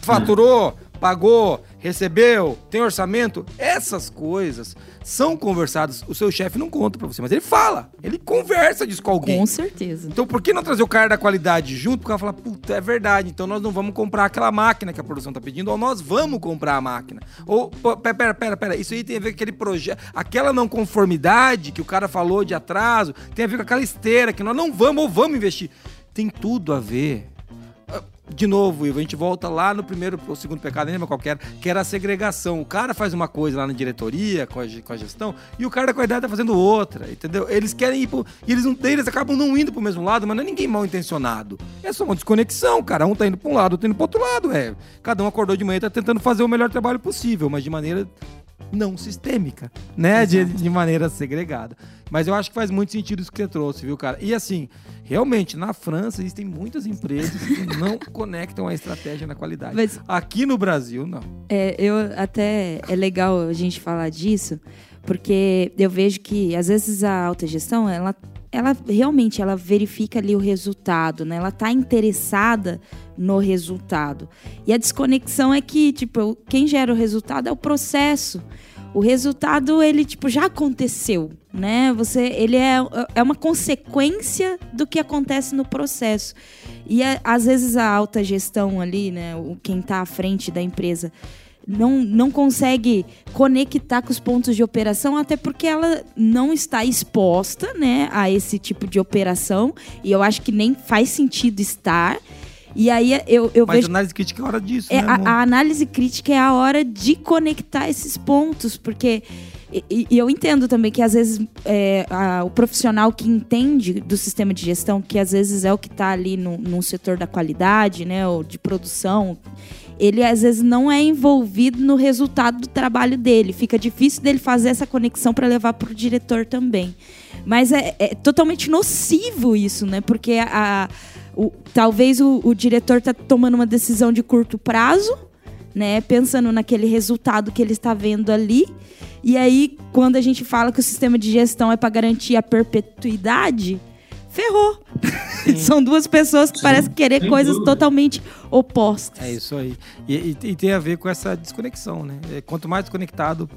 Faturou, pagou, recebeu, tem orçamento, essas coisas são conversadas. O seu chefe não conta para você, mas ele fala, ele conversa disso com alguém. Com certeza. Então por que não trazer o cara da qualidade junto? Porque ela fala, puta, é verdade, então nós não vamos comprar aquela máquina que a produção tá pedindo, ou nós vamos comprar a máquina. Ou, pera, pera, pera, pera, isso aí tem a ver com aquele projeto, aquela não conformidade que o cara falou de atraso, tem a ver com aquela esteira que nós não vamos ou vamos investir. Tem tudo a ver de novo, Ivo, a gente volta lá no primeiro ou segundo pecado, nem lembro qualquer, que era a segregação. O cara faz uma coisa lá na diretoria, com a, com a gestão, e o cara da qualidade tá fazendo outra, entendeu? Eles querem ir pro, e eles, não, eles acabam não indo pro mesmo lado, mas não é ninguém mal intencionado. É só uma desconexão, cara. Um tá indo pra um lado, outro tá indo pro outro lado, é. Cada um acordou de manhã e tá tentando fazer o melhor trabalho possível, mas de maneira não sistêmica, né? De, de, maneira segregada. Mas eu acho que faz muito sentido isso que você trouxe, viu, cara? E assim, realmente, na França existem muitas empresas que não conectam a estratégia na qualidade. Mas, Aqui no Brasil, não. É, eu até é legal a gente falar disso, porque eu vejo que às vezes a alta gestão, ela ela realmente ela verifica ali o resultado, né? Ela está interessada no resultado. E a desconexão é que, tipo, quem gera o resultado é o processo. O resultado ele tipo já aconteceu, né? Você ele é, é uma consequência do que acontece no processo. E às vezes a alta gestão ali, né, quem está à frente da empresa, não, não consegue conectar com os pontos de operação, até porque ela não está exposta né, a esse tipo de operação. E eu acho que nem faz sentido estar. E aí eu, eu Mas vejo. a análise crítica é a hora disso, é, né, a, a, análise crítica é a hora de conectar esses pontos, porque. E, e eu entendo também que às vezes é, a, o profissional que entende do sistema de gestão, que às vezes é o que está ali no, no setor da qualidade, né, ou de produção, ele às vezes não é envolvido no resultado do trabalho dele. Fica difícil dele fazer essa conexão para levar para o diretor também. Mas é, é, totalmente nocivo isso, né? Porque a, o, talvez o, o diretor está tomando uma decisão de curto prazo, né? Pensando naquele resultado que ele está vendo ali. E aí, quando a gente fala que o sistema de gestão é para garantir a perpetuidade, ferrou. São duas pessoas que Sim. parecem querer Sem coisas dúvida. totalmente opostas. É isso aí. E, e, e, tem a ver com essa desconexão, né? É, quanto mais desconectado,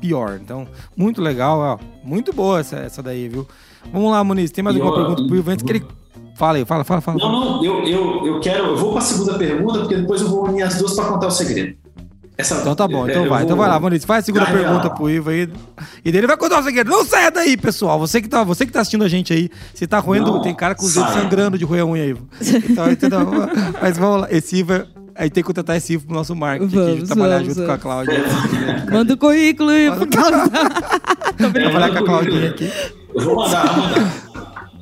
pior. Então, muito legal, ó. Muito boa essa, essa daí, viu? Vamos lá, Muniz. Tem mais alguma pergunta pro Ivo antes que ele. Fala aí, fala, fala, fala. Não, não, eu, eu, eu quero. Eu vou para a segunda pergunta, porque depois eu vou unir as duas para contar o segredo. Essa, então tá bom, então é, vai. Vou... Então vai lá, Maurício. Faz a segunda ah, pergunta não. pro Ivo aí. E dele vai contar o segredo. Não saia daí, pessoal. Você que tá, você que tá assistindo a gente aí. Você tá roendo. Não, tem cara com os dedos sangrando de roer a unha, Ivo. Então, entendeu? Mas vamos lá. Esse Ivo é- Aí tem que contratar esse Ivo pro nosso marketing vamos, aqui, trabalhar vamos, junto vamos. com a Cláudia. Manda o currículo, Ivo. Trabalhar com a Claudinha aqui. Eu vou mandar, vou mandar.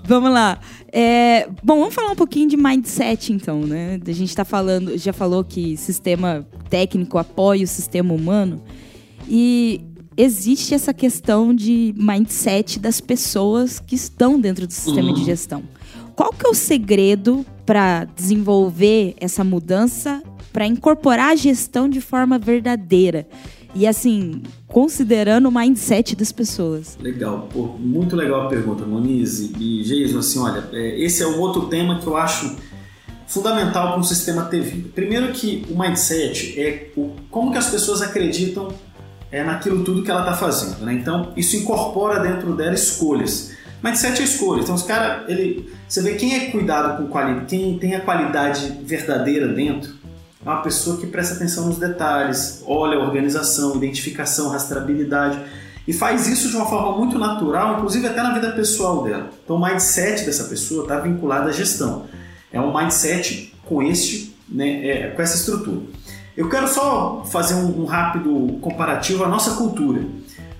Vamos lá. É, bom, vamos falar um pouquinho de mindset, então, né? A gente está falando, já falou que sistema técnico apoia o sistema humano. E existe essa questão de mindset das pessoas que estão dentro do sistema de gestão. Qual que é o segredo para desenvolver essa mudança, para incorporar a gestão de forma verdadeira? E assim, considerando o mindset das pessoas. Legal, Pô, muito legal a pergunta, Moniz e Jason. Assim, olha, é, esse é um outro tema que eu acho fundamental para um sistema ter vida. Primeiro que o mindset é o, como que as pessoas acreditam é, naquilo tudo que ela está fazendo. Né? Então, isso incorpora dentro dela escolhas. Mindset é escolha. Então, os caras, ele, você vê quem é cuidado com qualidade, quem tem a qualidade verdadeira dentro, é uma pessoa que presta atenção nos detalhes, olha a organização, identificação, rastreabilidade e faz isso de uma forma muito natural, inclusive até na vida pessoal dela. Então, o mindset dessa pessoa está vinculado à gestão. É um mindset com este, né, é, com essa estrutura. Eu quero só fazer um, um rápido comparativo à nossa cultura.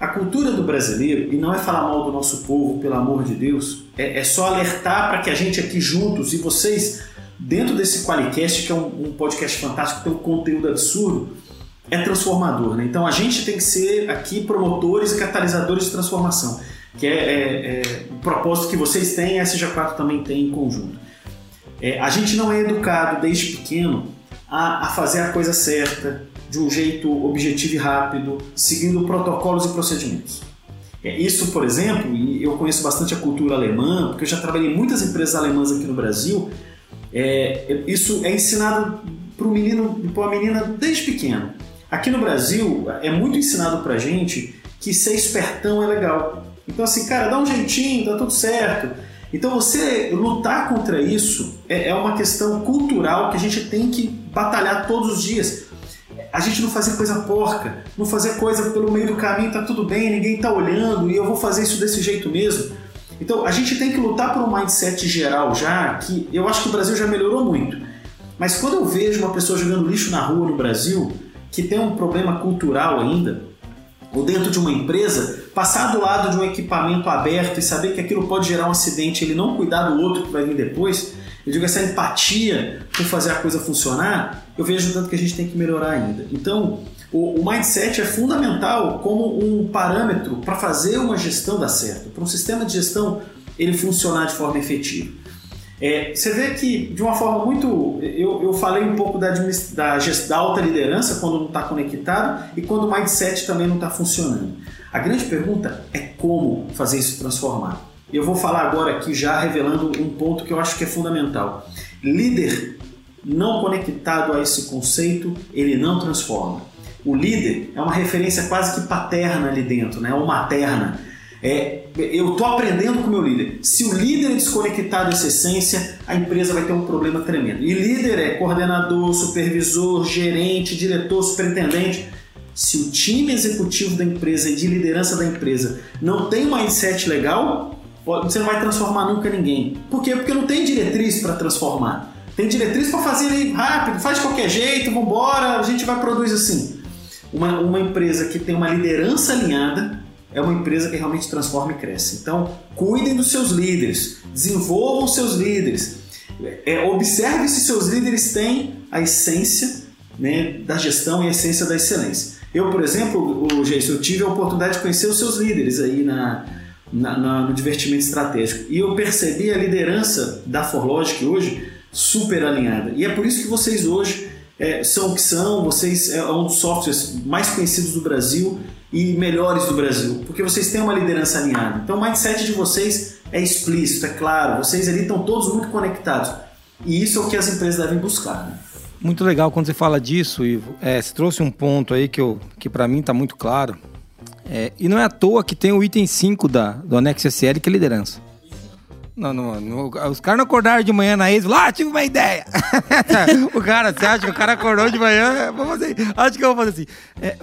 A cultura do brasileiro, e não é falar mal do nosso povo, pelo amor de Deus, é, é só alertar para que a gente aqui juntos e vocês, dentro desse Qualicast, que é um, um podcast fantástico, tem um conteúdo absurdo, é transformador. Né? Então a gente tem que ser aqui promotores e catalisadores de transformação, que é, é, é o propósito que vocês têm, a SG4 também tem em conjunto. É, a gente não é educado desde pequeno a, a fazer a coisa certa, de um jeito objetivo e rápido, seguindo protocolos e procedimentos. É, isso, por exemplo, e eu conheço bastante a cultura alemã, porque eu já trabalhei em muitas empresas alemãs aqui no Brasil, é, isso é ensinado para o menino, para a menina desde pequeno. Aqui no Brasil é muito ensinado para gente que ser espertão é legal. Então assim, cara, dá um jeitinho, tá tudo certo. Então você lutar contra isso é, é uma questão cultural que a gente tem que batalhar todos os dias. A gente não fazer coisa porca, não fazer coisa pelo meio do caminho, tá tudo bem, ninguém tá olhando e eu vou fazer isso desse jeito mesmo. Então a gente tem que lutar por um mindset geral já, que eu acho que o Brasil já melhorou muito. Mas quando eu vejo uma pessoa jogando lixo na rua no Brasil, que tem um problema cultural ainda, ou dentro de uma empresa, passar do lado de um equipamento aberto e saber que aquilo pode gerar um acidente, ele não cuidar do outro que vai vir depois, eu digo essa empatia por fazer a coisa funcionar, eu vejo tanto que a gente tem que melhorar ainda. Então, o, o mindset é fundamental como um parâmetro para fazer uma gestão dar certo, para um sistema de gestão ele funcionar de forma efetiva. É, você vê que, de uma forma muito. Eu, eu falei um pouco da, da, da alta liderança quando não está conectado e quando o mindset também não está funcionando. A grande pergunta é como fazer isso transformar. Eu vou falar agora aqui já revelando um ponto que eu acho que é fundamental. Líder não conectado a esse conceito, ele não transforma. O líder é uma referência quase que paterna ali dentro, né? ou materna. É, eu estou aprendendo com o meu líder. Se o líder é desconectado dessa essência, a empresa vai ter um problema tremendo. E líder é coordenador, supervisor, gerente, diretor, superintendente. Se o time executivo da empresa e de liderança da empresa não tem um mindset legal, você não vai transformar nunca ninguém. Por quê? Porque não tem diretriz para transformar. Tem diretriz para fazer rápido, faz de qualquer jeito, vambora, a gente vai produzir assim. Uma, uma empresa que tem uma liderança alinhada é uma empresa que realmente transforma e cresce. Então, cuidem dos seus líderes, desenvolvam seus líderes, é, observe se seus líderes têm a essência né, da gestão e a essência da excelência. Eu, por exemplo, o Jason, eu tive a oportunidade de conhecer os seus líderes aí na, na, na, no divertimento estratégico e eu percebi a liderança da Forlogic hoje super alinhada. E é por isso que vocês hoje é, são o que são, vocês é um dos softwares mais conhecidos do Brasil e melhores do Brasil, porque vocês têm uma liderança alinhada. Então o mindset de vocês é explícito, é claro, vocês ali estão todos muito conectados. E isso é o que as empresas devem buscar. Né? Muito legal quando você fala disso, Ivo. É, você trouxe um ponto aí que, que para mim está muito claro. É, e não é à toa que tem o item 5 da, do anexo SL, que é liderança. Não, não, não, os caras não acordaram de manhã na ex, lá, tive uma ideia. o cara, você acha que o cara acordou de manhã? Vou fazer, acho que eu vou fazer assim. É,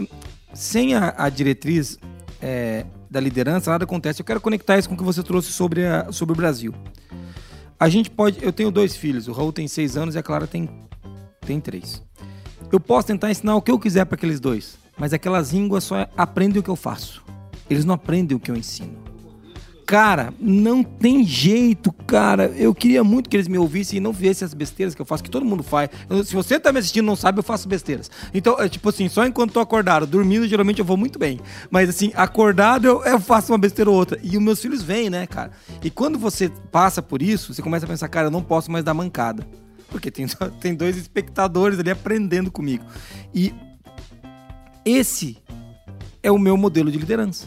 sem a, a diretriz é, da liderança, nada acontece. Eu quero conectar isso com o que você trouxe sobre, a, sobre o Brasil. A gente pode. Eu tenho dois filhos, o Raul tem seis anos e a Clara tem tem três. Eu posso tentar ensinar o que eu quiser para aqueles dois, mas aquelas línguas só aprendem o que eu faço. Eles não aprendem o que eu ensino. Cara, não tem jeito, cara. Eu queria muito que eles me ouvissem e não vissem as besteiras que eu faço, que todo mundo faz. Eu- se você tá me assistindo e não sabe, eu faço besteiras. Então, é tipo assim, só enquanto tô acordado, dormindo, geralmente eu vou muito bem. Mas assim, acordado eu, eu faço uma besteira ou outra. E os meus filhos vêm, né, cara? E quando você passa por isso, você começa a pensar, cara, eu não posso mais dar mancada. Porque tem, tem dois espectadores ali aprendendo comigo. E esse é o meu modelo de liderança.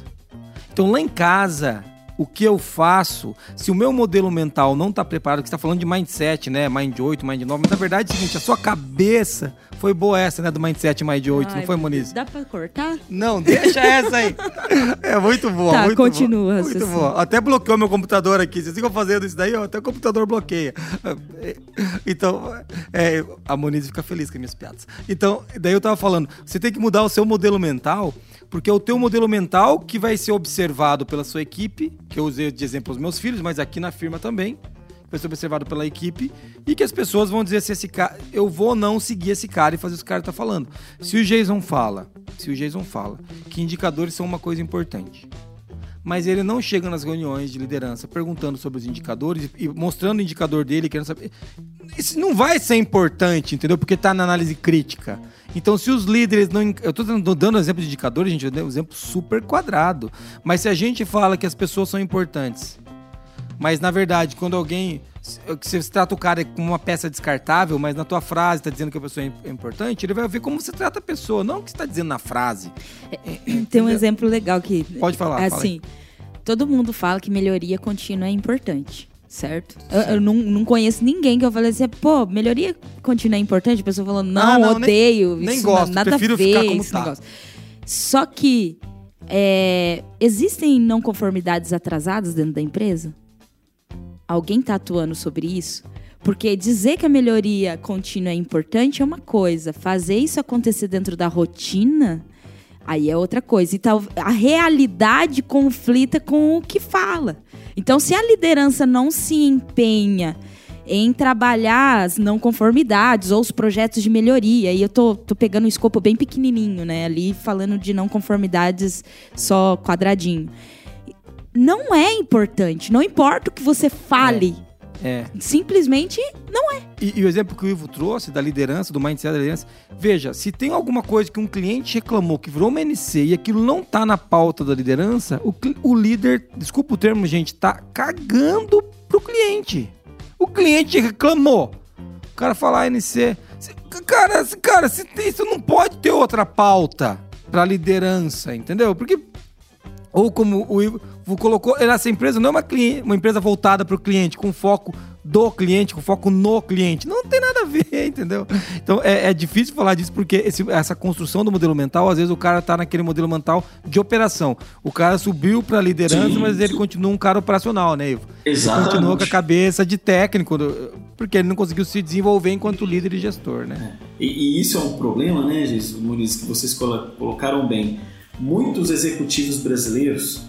Então lá em casa, o que eu faço, se o meu modelo mental não está preparado, que você está falando de mindset, né? Mind 8, Mind 9, mas na verdade é o seguinte, a sua cabeça foi boa essa, né? Do mindset Mind 8, Ai, não foi, Moniz? Dá pra cortar? Não, deixa essa aí. É muito boa, Tá, muito continua, boa. Muito raciocínio. boa. Até bloqueou meu computador aqui. Vocês ficam fazendo isso daí, ó, até o computador bloqueia. Então, é, a Moniz fica feliz com as minhas piadas. Então, daí eu tava falando, você tem que mudar o seu modelo mental, porque é o teu modelo mental que vai ser observado pela sua equipe, que eu usei de exemplo os meus filhos, mas aqui na firma também vai ser observado pela equipe e que as pessoas vão dizer se esse cara, eu vou ou não seguir esse cara e fazer o que esse cara tá falando. Se o Jason fala, se o Jason fala que indicadores são uma coisa importante, mas ele não chega nas reuniões de liderança perguntando sobre os indicadores e mostrando o indicador dele, querendo saber. Isso não vai ser importante, entendeu? Porque tá na análise crítica. Então, se os líderes não. Eu dando, dando exemplo de indicadores, gente, eu dei um exemplo super quadrado. Mas se a gente fala que as pessoas são importantes, mas na verdade, quando alguém. Se- Você trata o cara como uma peça descartável, mas na tua frase tá dizendo que a pessoa é é importante, ele vai ver como você trata a pessoa, não o que você tá dizendo na frase. Tem um exemplo legal que. Pode falar, fala Assim, todo mundo fala que melhoria contínua é importante. Certo? Eu, eu não, não conheço ninguém que eu falei assim, pô, melhoria contínua é importante. A pessoa falou, não, Ah, não, nem- odeio. nem isso gosto, nada prefiro a ver, ficar como esse tá. negócio. Só que é, existem não conformidades atrasadas dentro da empresa? Alguém tá atuando sobre isso? Porque dizer que a melhoria contínua é importante é uma coisa, fazer isso acontecer dentro da rotina, aí é outra coisa. Então, a realidade conflita com o que fala. Então, se a liderança não se empenha em trabalhar as não conformidades ou os projetos de melhoria, e eu tô, tô pegando um escopo bem pequenininho, né? Ali falando de não conformidades só quadradinho. Não é importante, não importa o que você fale. É. Simplesmente não é. E, e o exemplo que o Ivo trouxe da liderança, do mindset da liderança, veja, se tem alguma coisa que um cliente reclamou que virou uma NC e aquilo não tá na pauta da liderança, o, o líder, desculpa o termo, gente, tá cagando pro cliente. O cliente reclamou. O cara fala "Ah, NC. Cara, cara, se tem, isso não pode ter outra pauta pra liderança, entendeu? Porque ou como o Ivo colocou, essa empresa não é uma, cliente, uma empresa voltada para o cliente, com foco do cliente, com foco no cliente. Não tem nada a ver, entendeu? Então é, é difícil falar disso porque esse- essa construção do modelo mental, às vezes o cara tá naquele modelo mental de operação. O cara subiu para liderança, Sim. mas ele continua um cara operacional, né, Ivo? Ele Exatamente. continua com a cabeça de técnico, porque ele não conseguiu se desenvolver enquanto líder e gestor, né? E, e isso é um problema, né, Jesus, Muniz, que vocês colo- colocaram bem. Muitos executivos brasileiros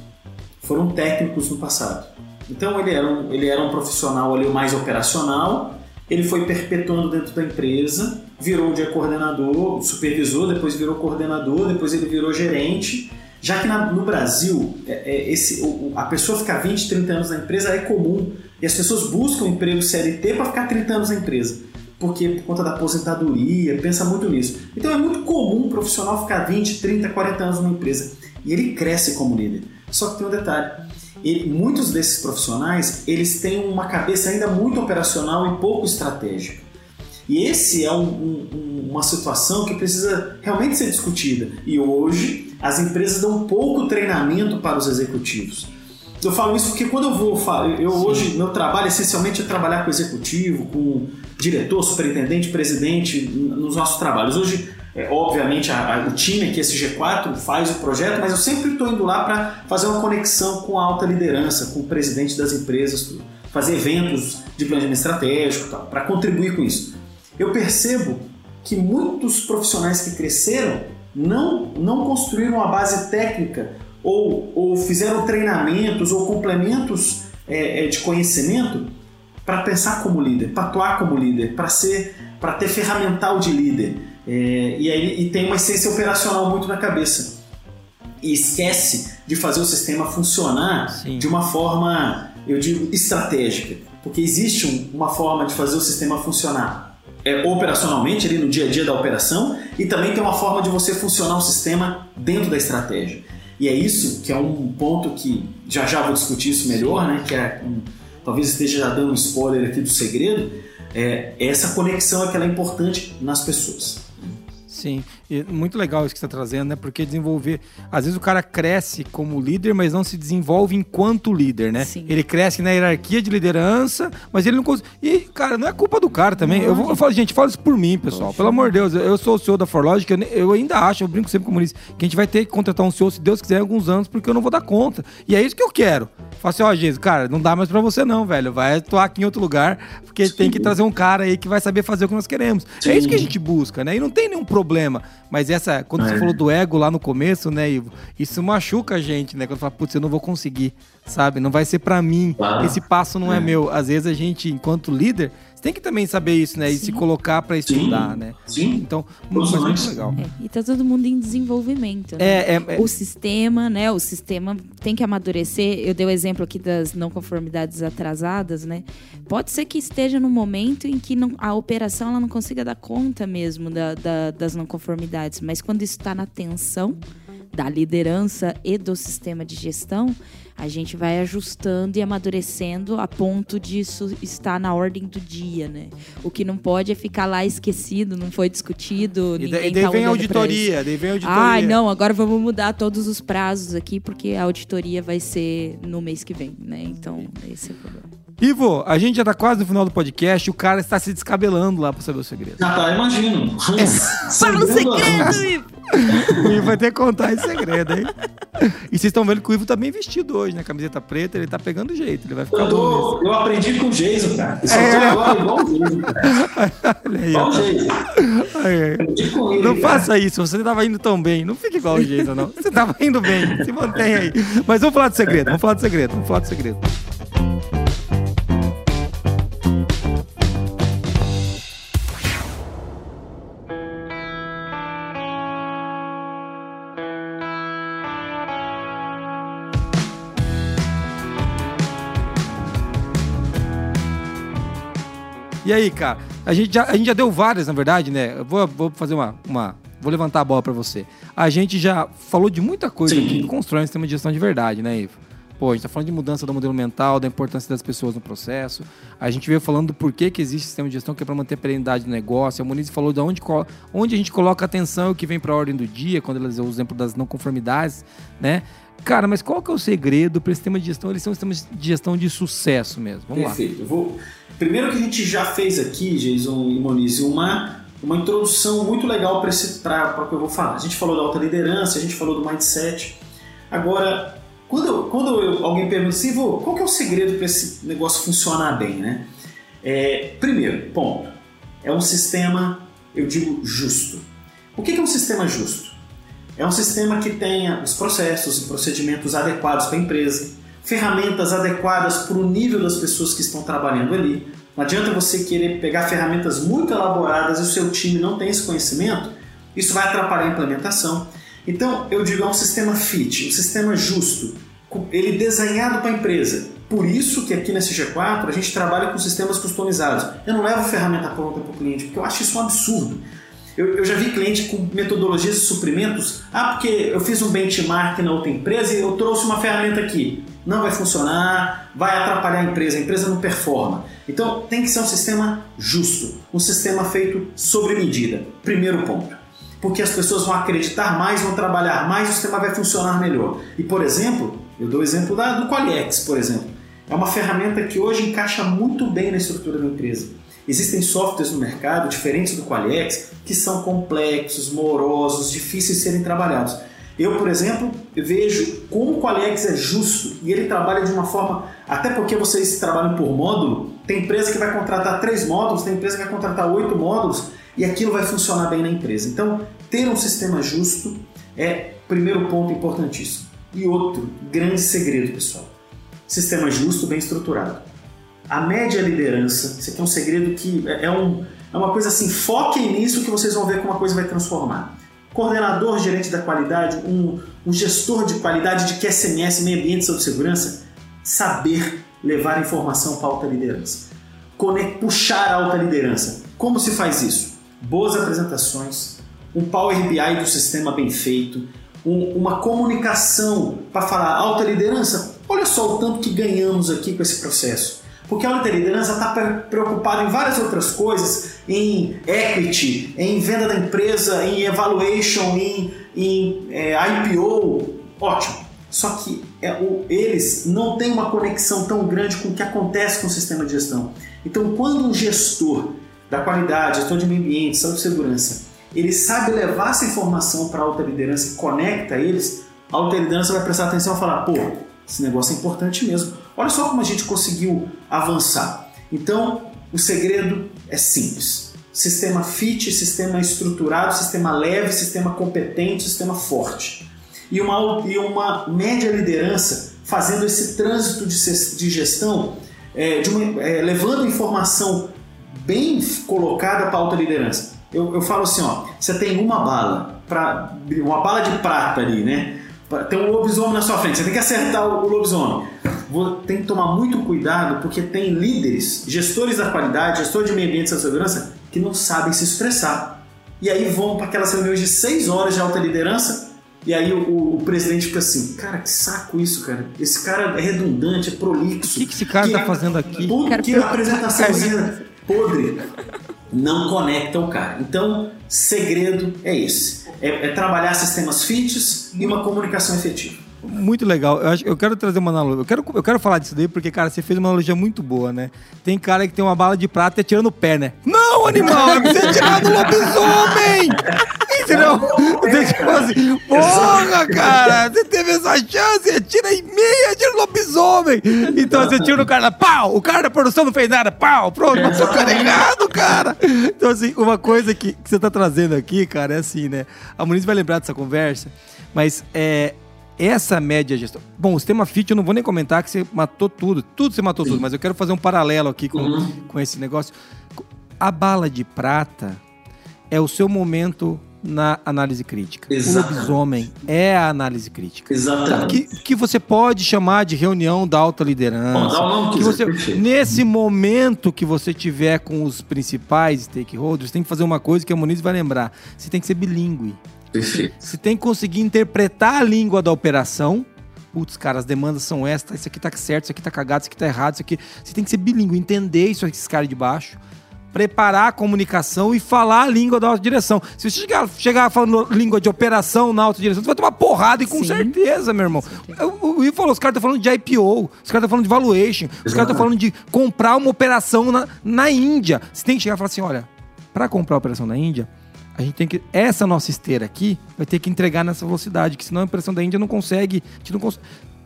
foram técnicos no passado. Então ele era um, ele era um profissional ali mais operacional, ele foi perpetuando dentro da empresa, virou dia coordenador, supervisor, depois virou coordenador, depois ele virou gerente. Já que na- no Brasil, é- é esse, o- a pessoa ficar 20, 30 anos na empresa é comum. E as pessoas buscam emprego CLT para ficar 30 anos na empresa porque por conta da aposentadoria, pensa muito nisso. Então é muito comum um profissional ficar 20, 30, 40 anos numa empresa e ele cresce como líder. Só que tem um detalhe, ele- muitos desses profissionais, eles têm uma cabeça ainda muito operacional e pouco estratégica. E esse é um- um- uma situação que precisa realmente ser discutida. E hoje as empresas dão pouco treinamento para os executivos. Eu falo isso porque quando eu vou, eu hoje meu trabalho essencialmente é trabalhar com executivo, com diretor, superintendente, presidente nos nossos trabalhos. Hoje, é, obviamente, a- a- o time aqui, esse G4, faz o projeto, mas eu sempre estou indo lá para fazer uma conexão com a alta liderança, com o presidente das empresas, fazer eventos de planejamento estratégico, para contribuir com isso. Eu percebo que muitos profissionais que cresceram não, não construíram uma base técnica ou, ou fizeram treinamentos ou complementos é, é, de conhecimento para pensar como líder, para atuar como líder, para ser, para ter ferramental de líder. É, e aí e tem uma essência operacional muito na cabeça. e esquece de fazer o sistema funcionar Sim. de uma forma, eu digo, estratégica. Porque existe um- uma forma de fazer o sistema funcionar é, operacionalmente, ali no dia a dia da operação, e também tem uma forma de você funcionar o sistema dentro da estratégia. E é isso que é um ponto que já já vou discutir isso melhor, né? Que é um- talvez esteja já dando um spoiler aqui do segredo. É, essa conexão é que ela é importante nas pessoas. Sim, e muito legal isso que você está trazendo, né? Porque desenvolver. Às vezes o cara cresce como líder, mas não se desenvolve enquanto líder, né? Sim. Ele cresce na hierarquia de liderança, mas ele não consegue. E, cara, não é culpa do cara também. Eu, vou, eu falo, gente, fala isso por mim, pessoal. Pelo amor de Deus, eu, sou o CEO da Forlogic, eu, eu ainda acho, eu brinco sempre com o Maurício, que a gente vai ter que contratar um CEO, se Deus quiser, em alguns anos, porque eu não vou dar conta. E é isso que eu quero. Fala assim, ó, Jesus, cara, não dá mais pra você não, velho. Vai atuar aqui em outro lugar, porque tem que trazer um cara aí que vai saber fazer o que nós queremos. É isso que a gente busca, né? E não tem nenhum problema. Mas essa, quando você É. falou do ego lá no começo, né, Ivo? Isso machuca a gente, né? Quando fala, putz, eu não vou conseguir, sabe? Não vai ser pra mim. Claro. Esse passo não é. É. meu. Às vezes a gente, enquanto líder, você tem que também saber isso, né? E se colocar pra estudar, né? Sim. Então, mas muito legal. É, e tá todo mundo em desenvolvimento. né? É, é, é- O sistema, né? O sistema tem que amadurecer. Eu dei o exemplo aqui das não conformidades atrasadas, né? Pode ser que esteja no momento em que não- a operação ela não consiga dar conta mesmo da- da- das não conformidades, mas quando isso está na tensão da liderança e do sistema de gestão, a gente vai ajustando e amadurecendo a ponto disso estar na ordem do dia, né? O que não pode é ficar lá esquecido, não foi discutido, E ninguém daí, daí tá vem a auditoria, daí vem a auditoria. Ai, não, agora vamos mudar todos os prazos aqui, porque a auditoria vai ser no mês que vem, né? Então, esse é o problema. Ivo, a gente já tá quase no final do podcast, o cara está se descabelando lá pra saber o segredo. Ah, tá, imagino. Fala o segredo, Ivo! O Ivo vai ter que contar esse segredo, hein? E vocês estão vendo que o Ivo tá bem vestido hoje, né? Camiseta preta, ele tá pegando jeito, ele vai ficar Eu, bom tô, eu aprendi com o Jason, cara. Eu só É. tô agora igual o Jason. cara. Olha aí, Igual o Jason. Aí, aí. Aprendi com ele. Não cara. faça isso, você tava indo tão bem. Não fique igual o Jason, não. Você tava indo bem, se mantém aí. Mas vamos falar do segredo, vamos falar do segredo, vamos falar do segredo. E aí, cara, a gente já, a gente já deu várias, na verdade, né? Eu vou, vou fazer uma, uma. Vou levantar a bola pra você. A gente já falou de muita coisa Sim. aqui que constrói um sistema de gestão de verdade, né, Ivo? Pô, a gente tá falando de mudança do modelo mental, da importância das pessoas no processo. A gente veio falando do porquê que existe sistema de gestão que é para manter a perenidade do negócio. A Moniz falou de onde, onde a gente coloca atenção e o que vem para a ordem do dia, quando ela usou o exemplo das não conformidades, né? Cara, mas qual que é o segredo para esse sistema de gestão? Eles são sistemas de gestão de sucesso mesmo. Vamos lá. Perfeito. Eu vou... Primeiro que a gente já fez aqui, Jason e Moniz, uma, uma introdução muito legal para o que eu vou falar. A gente falou da alta liderança, a gente falou do mindset. Agora, quando, quando eu- alguém pergunta assim, "Vô, qual que é o segredo para esse negócio funcionar bem, né? É, primeiro, ponto, é um sistema, eu digo, justo. O que que é um sistema justo? É um sistema que tenha os processos e procedimentos adequados para a empresa, ferramentas adequadas para o nível das pessoas que estão trabalhando ali. Não adianta você querer pegar ferramentas muito elaboradas e o seu time não tem esse conhecimento, isso vai atrapalhar a implementação. Então, eu digo, é um sistema fit, um sistema justo, ele desenhado para a empresa. Por isso que aqui nesse G4 a gente trabalha com sistemas customizados. Eu não levo ferramenta pronta para o cliente, porque eu acho isso um absurdo. Eu, eu já vi cliente com metodologias de suprimentos. Ah, porque eu fiz um benchmark na outra empresa e eu trouxe uma ferramenta aqui. Não vai funcionar, vai atrapalhar a empresa, a empresa não performa. Então tem que ser um sistema justo, um sistema feito sobre medida. Primeiro ponto. Porque as pessoas vão acreditar mais, vão trabalhar mais, o sistema vai funcionar melhor. E por exemplo, eu dou o exemplo da, do Qualiex, por exemplo. É uma ferramenta que hoje encaixa muito bem na estrutura da empresa. Existem softwares no mercado, diferentes do Qualiex, que são complexos, morosos, difíceis de serem trabalhados. Eu, por exemplo, vejo como o Qualiex é justo e ele trabalha de uma forma, até porque vocês trabalham por módulo, tem empresa que vai contratar três módulos, tem empresa que vai contratar oito módulos e aquilo vai funcionar bem na empresa. Então, ter um sistema justo é primeiro ponto importantíssimo. E outro grande segredo, pessoal: sistema justo, bem estruturado. A média liderança, isso aqui é um segredo que é, é um, é uma coisa assim, foquem nisso que vocês vão ver como a coisa vai transformar. Coordenador gerente da qualidade, um, um gestor de qualidade de QSMS, meio ambiente e saúde segurança, saber levar informação para a alta liderança. Puxar a alta liderança. Como se faz isso? Boas apresentações, um Power BI do sistema bem feito, um, uma comunicação para falar alta liderança. Olha só o tanto que ganhamos aqui com esse processo. Porque a alta liderança está preocupada em várias outras coisas, em equity, em venda da empresa, em evaluation, em, em é, IPO. Ótimo. Só que é, o, eles não têm uma conexão tão grande com o que acontece com o sistema de gestão. Então, quando um gestor da qualidade, gestor de meio ambiente, saúde e segurança, ele sabe levar essa informação para a alta liderança e conecta eles, a alta liderança vai prestar atenção e falar: pô, esse negócio é importante mesmo. Olha só como a gente conseguiu avançar. Então, o segredo é simples: sistema fit, sistema estruturado, sistema leve, sistema competente, sistema forte. E uma, e uma média liderança fazendo esse trânsito de, de gestão, é, de uma, é, levando informação bem colocada para a alta liderança. Eu, eu falo assim, ó, você tem uma bala, pra, uma bala de prata ali, né? Tem um lobisomem na sua frente, você tem que acertar o, o lobisomem. Tem que tomar muito cuidado porque tem líderes, gestores da qualidade, gestores de meio ambiente e segurança que não sabem se expressar. E aí vão para aquelas reuniões de seis horas de alta liderança e aí o, o, presidente fica assim, cara, que saco isso, cara. Esse cara é redundante, é prolixo. O que, que esse cara que tá fazendo aqui? Tudo que a apresentação é podre não conecta o cara. Então, segredo é esse: é, é trabalhar sistemas fits e uma comunicação efetiva. Muito legal. Eu, acho, eu quero trazer uma analogia. Eu quero, eu quero falar disso daí porque, cara, você fez uma analogia muito boa, né? Tem cara que tem uma bala de prata e atirando o pé, né? Não, animal! Você tirar do lobisomem! Entendeu? Você tipo assim, porra, cara! Você teve essa chance, atira em meia, atira no lobisomem! Então você tira no cara, pau! O cara da produção não fez nada, pau! Pronto, passou carregado, cara! Então, assim, uma coisa que, que você tá trazendo aqui, cara, é assim, né? A Muniz vai lembrar dessa conversa, mas é essa média gestão. Bom, o sistema FIT eu não vou nem comentar que você matou tudo. Tudo você matou Sim. tudo, mas eu quero fazer um paralelo aqui com, uhum. com esse negócio. A bala de prata é o seu momento na análise crítica. Exatamente. O lobisomem é a análise crítica. Exatamente. Que, que você pode chamar de reunião da alta liderança. Bom, que você, nesse momento que você tiver com os principais stakeholders, tem que fazer uma coisa que a Muniz vai lembrar. Você tem que ser bilíngue. Perfeito. Você tem que conseguir interpretar a língua da operação. Putz, cara, as demandas são estas, isso aqui tá certo, isso aqui tá cagado, isso aqui tá errado, isso aqui. Você tem que ser bilíngue, entender isso aqui, esse cara de baixo, preparar a comunicação e falar a língua da alta direção. Se você chegar, chegar falando língua de operação na alta direção, você vai tomar porrada e com Sim. certeza, meu irmão. O Will falou, os caras estão falando de IPO, os caras estão falando de valuation, os caras estão falando de comprar uma operação na, na Índia. Você tem que chegar e falar assim, olha, para comprar a operação na Índia, a gente tem que. Essa nossa esteira aqui vai ter que entregar nessa velocidade, que senão a impressão da Índia não consegue. A gente não consegue.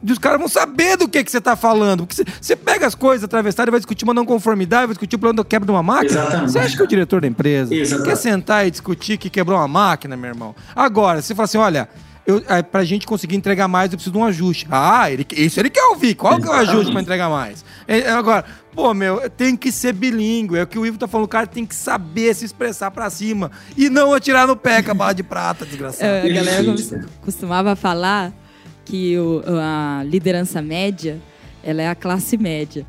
Os caras vão saber do que, que você está falando. Porque você pega as coisas atravessadas e vai discutir uma não conformidade, vai discutir o plano da quebra de uma máquina. Exatamente. Você acha que o diretor da empresa Exatamente. quer sentar e discutir que quebrou uma máquina, meu irmão? Agora, você fala assim: olha, eu, é, pra gente conseguir entregar mais, eu preciso de um ajuste. Ah, ele, isso ele quer ouvir. Qual que é o ajuste para entregar mais? É, agora, pô, meu, tem que ser bilíngue. É o que o Ivo tá falando, o cara tem que saber se expressar pra cima. E não atirar no pé com a bala de prata, desgraçado. É, a galera costumava falar que o, a liderança média, ela é a classe média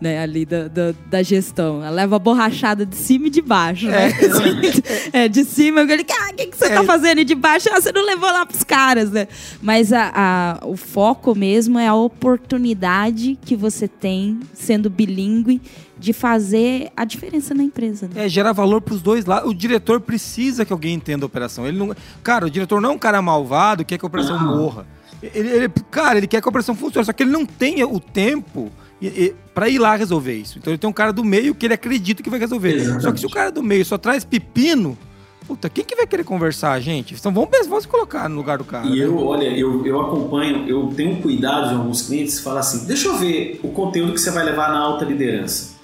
né, ali da, da, da, gestão. Ela leva a borrachada de cima e de baixo, né? É, é de cima, eu falei, ah, o que, que você tá é. tá fazendo? E de baixo, ah, você não levou lá pros caras, né? Mas a, a, o foco mesmo é a oportunidade que você tem, sendo bilíngue, de fazer a diferença na empresa. Né? É, gerar valor para os dois lados. O diretor precisa que alguém entenda a operação. Ele não, cara, o diretor não é um cara malvado que quer que a operação morra. Ele, ele, cara, ele quer que a operação funcione, só que ele não tem o tempo para ir lá resolver isso. Então ele tem um cara do meio que ele acredita que vai resolver. Exatamente. Só que se o cara do meio só traz pepino, puta, quem que vai querer conversar, gente? Então vamos, vamos se colocar no lugar do cara. E né? eu, olha, eu, eu acompanho, eu tenho cuidado de alguns clientes falar assim: deixa eu ver o conteúdo que você vai levar na alta liderança.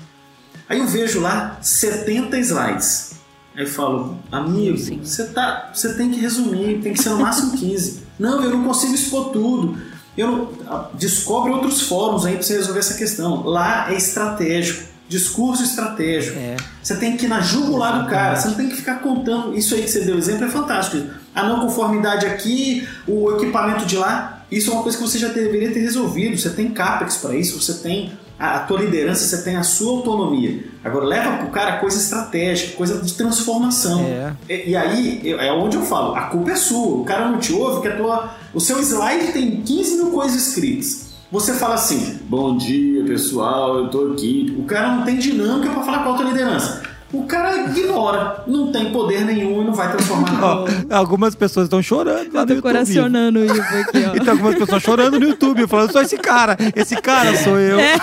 Aí eu vejo lá 70 slides. Aí eu falo, amigo, você, tá, você tem que resumir, tem que ser no máximo 15. Não, eu não consigo expor tudo. Eu não, descobre outros fóruns aí para você resolver essa questão. Lá é estratégico. discurso estratégico. É. Você tem que ir na jugular do cara, você não tem que ficar contando. Isso aí que você deu exemplo é fantástico. A não conformidade aqui, o equipamento de lá, isso é uma coisa que você já deveria ter resolvido. Você tem CAPEX para isso, você tem a, a tua liderança, você tem a sua autonomia. Agora leva para o cara coisa estratégica, coisa de transformação. É. E, e, aí é onde eu falo, a culpa é sua. O cara não te ouve, que a tua, o seu slide tem 15 mil coisas escritas. Você fala assim, bom dia pessoal, eu tô aqui. O cara não tem dinâmica para falar com a alta liderança. O cara ignora, não tem poder nenhum e não vai transformar nada. algumas pessoas estão chorando eu tô coracionando o Ivo aqui, ó. Então algumas pessoas chorando no YouTube, falando, sou esse cara, esse cara sou eu. É.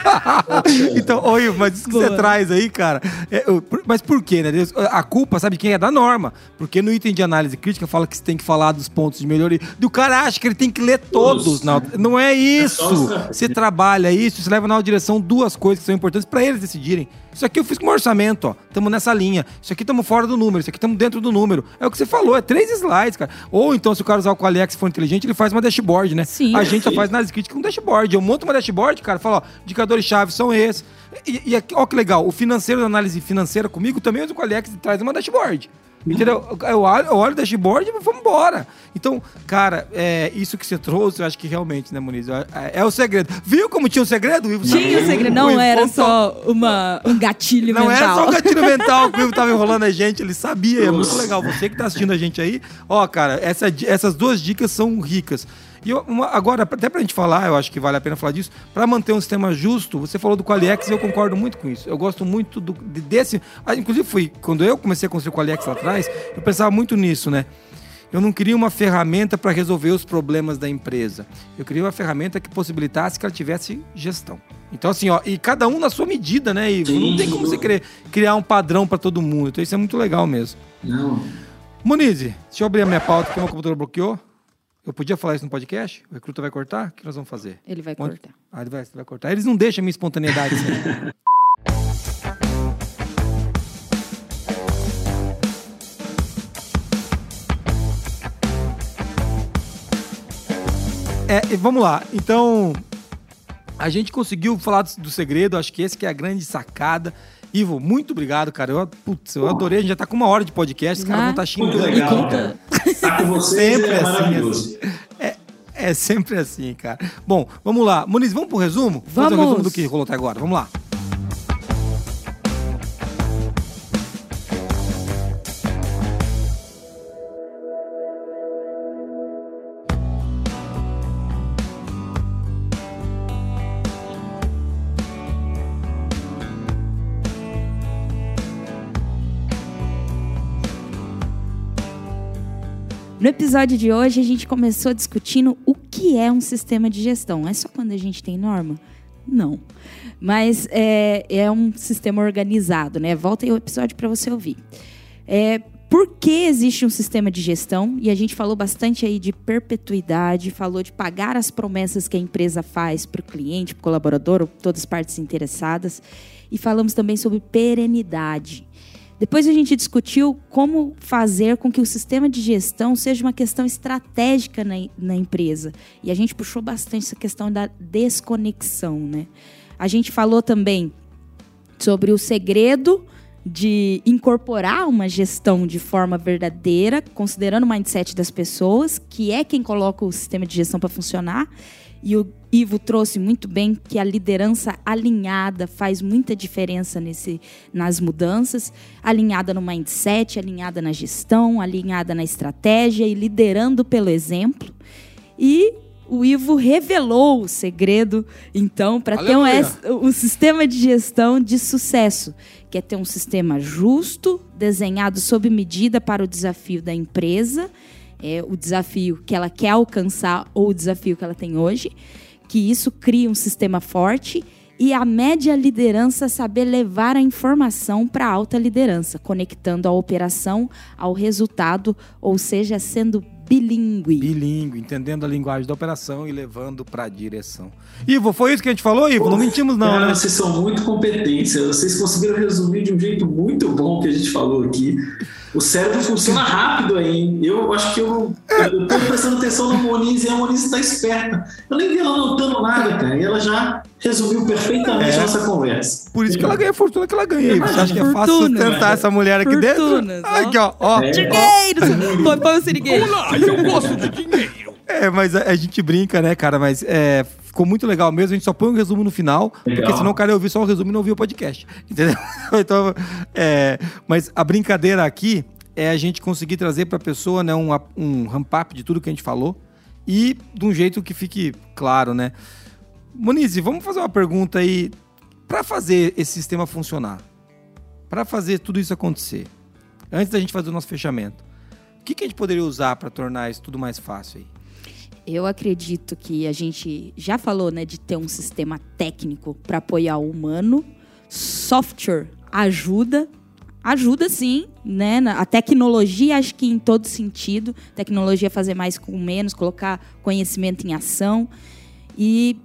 então, ô Ivo, mas isso que Boa. você traz aí, cara, é, mas por quê, né? A culpa, sabe quem é? Da norma. Porque no item de análise crítica fala que você tem que falar dos pontos de melhoria. Do cara acha que ele tem que ler todos. Não, não é isso. É você trabalha isso, você leva na direção duas coisas que são importantes para eles decidirem. Isso aqui eu fiz com um orçamento, ó. Estamos nessa linha. Isso aqui estamos fora do número. Isso aqui estamos dentro do número. É o que você falou, é três slides, cara. Ou então, se o cara usar o Qualiex for inteligente, ele faz uma dashboard, né? Sim. A gente sim. só faz análise crítica com dashboard. Eu monto uma dashboard, cara, falo, ó, indicadores-chave são esses. E, e, ó que legal, o financeiro da análise financeira comigo também usa o Qualiex e traz uma dashboard. Entendeu? Eu olho, eu olho o dashboard e vamos embora. Então, cara, é, isso que você trouxe, eu acho que realmente, né, Muniz? É, é o segredo. Viu como tinha um segredo? Ivo tinha um segredo. Não era só uma, um gatilho não mental. Não era só um gatilho mental que o Ivo tava enrolando a gente, ele sabia. É muito legal. Você que tá assistindo a gente aí, ó, cara, essa, essas duas dicas são ricas. E uma, agora, até pra gente falar, eu acho que vale a pena falar disso, para manter um sistema justo, você falou do Qualiex e eu concordo muito com isso. Eu gosto muito do, desse. Inclusive, fui, quando eu comecei a construir o Qualiex lá atrás, eu pensava muito nisso, né? Eu não queria uma ferramenta para resolver os problemas da empresa. Eu queria uma ferramenta que possibilitasse que ela tivesse gestão. Então, assim, ó, e cada um na sua medida, né, Ivo? Sim. Não tem como você querer criar um padrão para todo mundo. Então, isso é muito legal mesmo. Não. Muniz, deixa eu abrir a minha pauta que meu computador bloqueou. Eu podia falar isso no podcast? O recruta vai cortar? O que nós vamos fazer? Ele vai Onde... cortar. Ah, ele vai, vai cortar. Eles não deixam a minha espontaneidade. assim. É, vamos lá. Então, a gente conseguiu falar do, do segredo. Acho que esse que é a grande sacada. Ivo, muito obrigado, cara. Eu, putz, eu adorei. A gente já tá com uma hora de podcast. Os caras vão estar tá xingando. Muito legal, cara. Tá com vocês sempre é assim, maravilhoso. É, é sempre assim, cara. Bom, vamos lá. Muniz, vamos pro resumo? Vamos. Fazer um resumo do que rolou até agora. Vamos lá. No episódio de hoje, a gente começou discutindo o que é um sistema de gestão. É só quando a gente tem norma? Não. Mas é, é um sistema organizado, né? Volta aí o episódio para você ouvir. É, por que existe um sistema de gestão? E a gente falou bastante aí de perpetuidade, falou de pagar as promessas que a empresa faz para o cliente, para o colaborador, todas as partes interessadas. E falamos também sobre perenidade. Depois a gente discutiu como fazer com que o sistema de gestão seja uma questão estratégica na, na empresa. E a gente puxou bastante essa questão da desconexão. Né? A gente falou também sobre o segredo de incorporar uma gestão de forma verdadeira, considerando o mindset das pessoas, que é quem coloca o sistema de gestão para funcionar. E o Ivo trouxe muito bem que a liderança alinhada faz muita diferença nesse, nas mudanças, alinhada no mindset, alinhada na gestão, alinhada na estratégia e liderando pelo exemplo. E o Ivo revelou o segredo, então, para ter um, um, sistema de gestão de sucesso, que é ter um sistema justo, desenhado sob medida para o desafio da empresa, é, o desafio que ela quer alcançar ou o desafio que ela tem hoje que isso cria um sistema forte e a média liderança saber levar a informação para a alta liderança, conectando a operação ao resultado, ou seja, sendo bilíngue. Bilíngue, entendendo a linguagem da operação e levando para a direção. Ivo, foi isso que a gente falou, Ivo? Não mentimos não, né? Vocês são muito competentes. Vocês conseguiram resumir de um jeito muito bom que a gente falou aqui. O cérebro funciona rápido aí. Eu acho que eu, eu tô prestando atenção no Moniz e a Moniz está esperta. Eu nem vi ela anotando nada, cara. E ela já resumiu perfeitamente É. a nossa conversa. Por isso que ela ganha a fortuna que ela ganha. Você acha que é fácil Fortuna, sustentar essa mulher aqui Fortunas, dentro? ó. Aqui, ó. ó. É. Dinheiro! Põe, o sirigueiro. eu gosto de dinheiro. É, mas a, a gente brinca, né, cara? Mas é, ficou muito legal mesmo. A gente só põe um resumo no final, porque Legal. senão o cara ia ouvir só o resumo e não ouvir o podcast. Entendeu? Então, é, mas a brincadeira aqui é a gente conseguir trazer pra pessoa né, um, um ramp-up de tudo que a gente falou e de um jeito que fique claro, né? Monize, vamos fazer uma pergunta aí. Pra fazer esse sistema funcionar, pra fazer tudo isso acontecer, antes da gente fazer o nosso fechamento, o que, que a gente poderia usar pra tornar isso tudo mais fácil aí? Eu acredito que a gente já falou, né, de ter um sistema técnico para apoiar o humano. Software ajuda, ajuda sim, né? A tecnologia, acho que em todo sentido. Tecnologia fazer mais com menos, colocar conhecimento em ação. E,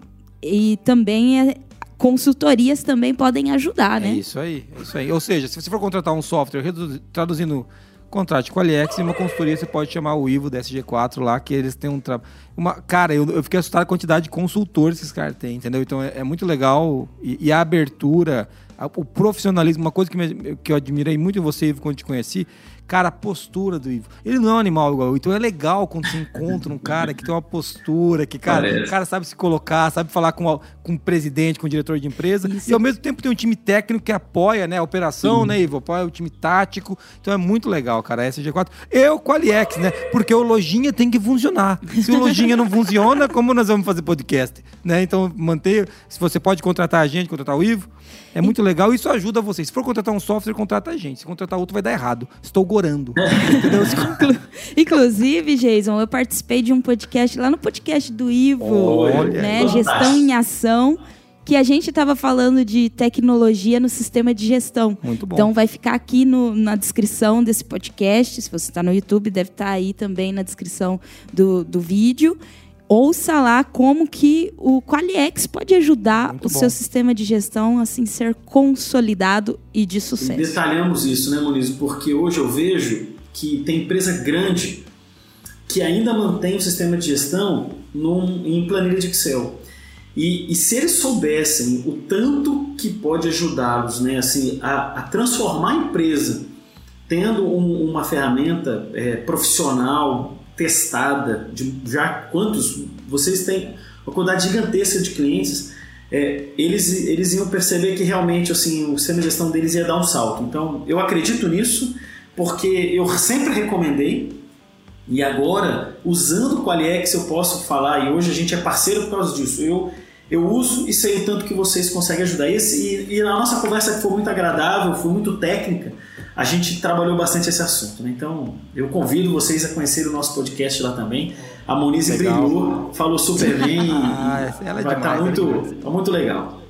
e também é, consultorias também podem ajudar, É né? isso aí, é isso aí. Ou seja, se você for contratar um software, traduzindo, contrate com a Aliex e uma consultoria, você pode chamar o Ivo da SG4 lá, que eles têm um trabalho. Uma... Cara, eu, eu fiquei assustado com a quantidade de consultores que esses caras têm, entendeu? Então é, é muito legal. E, e a abertura, a- o profissionalismo, uma coisa que, me- que eu admirei muito em você, Ivo, quando te conheci. Cara, a postura do Ivo. Ele não é um animal igual eu. Então é legal quando você encontra um cara que tem uma postura, que, cara, Parece. o cara sabe se colocar, sabe falar com, a- com o presidente, com o diretor de empresa. Isso. E ao mesmo tempo tem um time técnico que apoia né, a operação, né, Ivo? Apoia o time tático. Então é muito legal, cara. A SG4. Eu com a Aliex, né? Porque o Lojinha tem que funcionar. Se o Lojinha não funciona, como nós vamos fazer podcast? Né? Então, manter. Se você pode contratar a gente, contratar o Ivo, é muito legal. Isso ajuda você. Se for contratar um software, contrata a gente. Se contratar outro, vai dar errado. Estou gorando. Se- Inclusive, Jason, eu participei de um podcast lá no podcast do Ivo, Olha né? Gestão em Ação, que a gente estava falando de tecnologia no sistema de gestão. Muito bom. Então vai ficar aqui no- na descrição desse podcast. Se você está no YouTube, deve estar aí também na descrição do, do vídeo. Ouça lá como que o Qualiex pode ajudar Muito o bom. seu sistema de gestão assim ser consolidado e de E sucesso. detalhamos isso, né, Moniz? Porque hoje eu vejo que tem empresa grande que ainda mantém o sistema de gestão num, em planilha de Excel. E, e se eles soubessem o tanto que pode ajudá-los né, assim, a, a transformar a empresa tendo um- uma ferramenta é, profissional testada, de já quantos vocês têm uma quantidade gigantesca de clientes, é, eles, eles iam perceber que realmente assim, o sistema de gestão deles ia dar um salto. Então, eu acredito nisso, porque eu sempre recomendei, e agora, usando o Qualiex, eu posso falar, e hoje a gente é parceiro por causa disso. Eu, eu uso e sei o tanto que vocês conseguem ajudar. Esse, e, e na nossa conversa que foi muito agradável, foi muito técnica, a gente trabalhou bastante esse assunto. Né? Então, eu convido vocês a conhecerem o nosso podcast lá também. A Monize Legal. brilhou, falou super bem. e Ah, ela é vai estar demais, muito, ela é tá muito legal.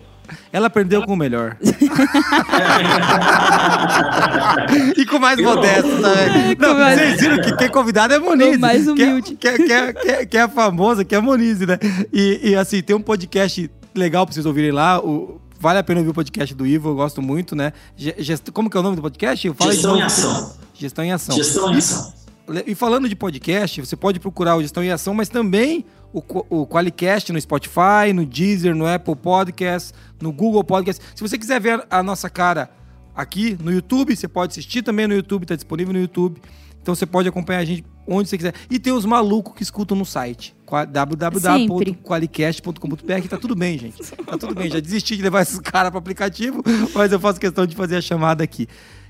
Ela aprendeu com o melhor. e com mais modesto também. com Não, mais- vocês viram que quem convidado é Monize. Com mais é- humilde. Que é, que, é, que, é, que é a famosa, que é a Monize, né? E, e, assim, tem um podcast legal pra vocês ouvirem lá. O, vale a pena ouvir o podcast do Ivo, eu gosto muito, né? Ge- gest- como que é o nome do podcast? Fala Gestão em ação. Gestão em ação. Gestão em ação. E falando de podcast, você pode procurar o Gestão em Ação, mas também o, o Qualicast no Spotify, no Deezer, no Apple Podcast, no Google Podcast. Se você quiser ver a nossa cara aqui no YouTube, você pode assistir também no YouTube, está disponível no YouTube. Então você pode acompanhar a gente onde você quiser. E tem os malucos que escutam no site. Qua- www.qualicast.com.br Tá tudo bem, gente. Tá tudo bem. Já desisti de levar esses caras para aplicativo, mas eu faço questão de fazer a chamada aqui.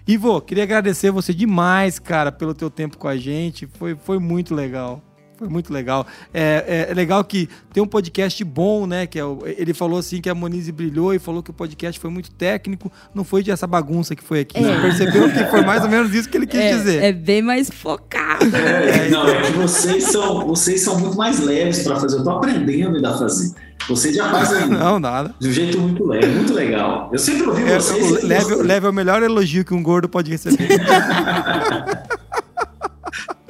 Ivo, queria agradecer você demais, cara, pelo teu tempo com a gente. Foi, foi muito legal. Foi muito legal. É, é- é legal que tem um podcast bom, né? Que é ele falou assim que a Monize brilhou e falou que o podcast foi muito técnico. Não foi de essa bagunça que foi aqui. Você percebeu que foi mais ou menos isso que ele quis dizer. É, é bem mais focado. É, não, é que vocês são, vocês são muito mais leves para fazer. Eu tô aprendendo ainda a fazer. Vocês já fazem Não, nada. de um jeito muito leve, muito legal. Eu sempre ouvi É, vocês. leve, leve é o melhor elogio que um gordo pode receber.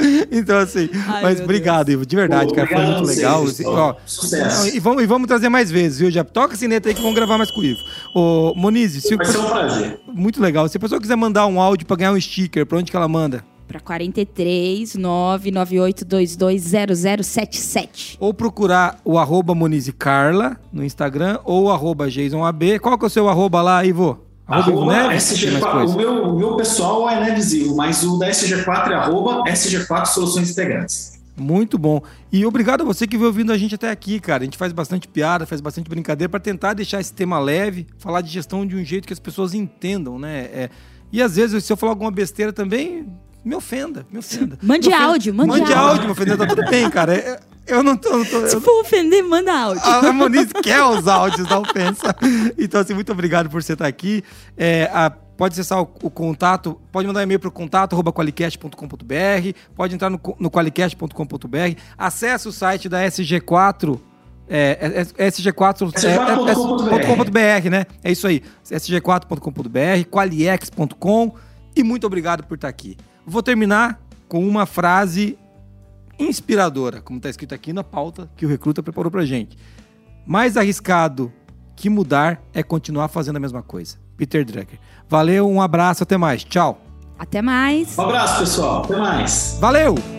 Então, assim, Ai, mas obrigado, Ivo, de verdade, Pô, cara, foi muito a vocês, legal. pessoal. Ó, Sucesso. e, vamos, e vamos trazer mais vezes, viu? Já toca a sineta aí que vamos gravar mais com o Ivo. Ô, Monize, se o ser um prazer. muito legal. Se a pessoa quiser mandar um áudio pra ganhar um sticker, pra onde que ela manda? Para 43 998220077. Ou procurar o arroba Monize Carla no Instagram ou o arroba JasonAB. Qual que é o seu arroba lá, Ivo? Arroba Neves? Tem mais SG4, coisa? o meu, o meu pessoal é Nevesil, mas o da SG4 é arroba SG4 Soluções Integrantes. Muito bom. E obrigado a você que veio ouvindo a gente até aqui, cara. A gente faz bastante piada, faz bastante brincadeira pra tentar deixar esse tema leve, falar de gestão de um jeito que as pessoas entendam, né? É, e às vezes, se eu falar alguma besteira também, me ofenda, me ofenda. Mande Me ofenda- áudio, mande mande áudio. áudio, me ofender, tá tudo bem, cara. É- Eu não tô. não tô- Se eu- for ofender, manda áudio. a Moniz quer os áudios da ofensa. Então, assim, muito obrigado por você estar aqui. É, a- pode acessar o, o contato, pode mandar um e-mail para o contato qualicast.com.br, pode entrar no, no qualicast.com.br, acesse o site da SG4. É, é, é, SG4 é, é, é, SG4.com.br, né? É isso aí. SG4.com.br, qualiex.com. E muito obrigado por estar aqui. Vou terminar com uma frase inspiradora, como está escrito aqui na pauta que o Recruta preparou pra gente. Mais arriscado que mudar é continuar fazendo a mesma coisa. Peter Drucker. Valeu, um abraço, até mais. Tchau. Até mais. Um abraço, pessoal. Até mais. Valeu!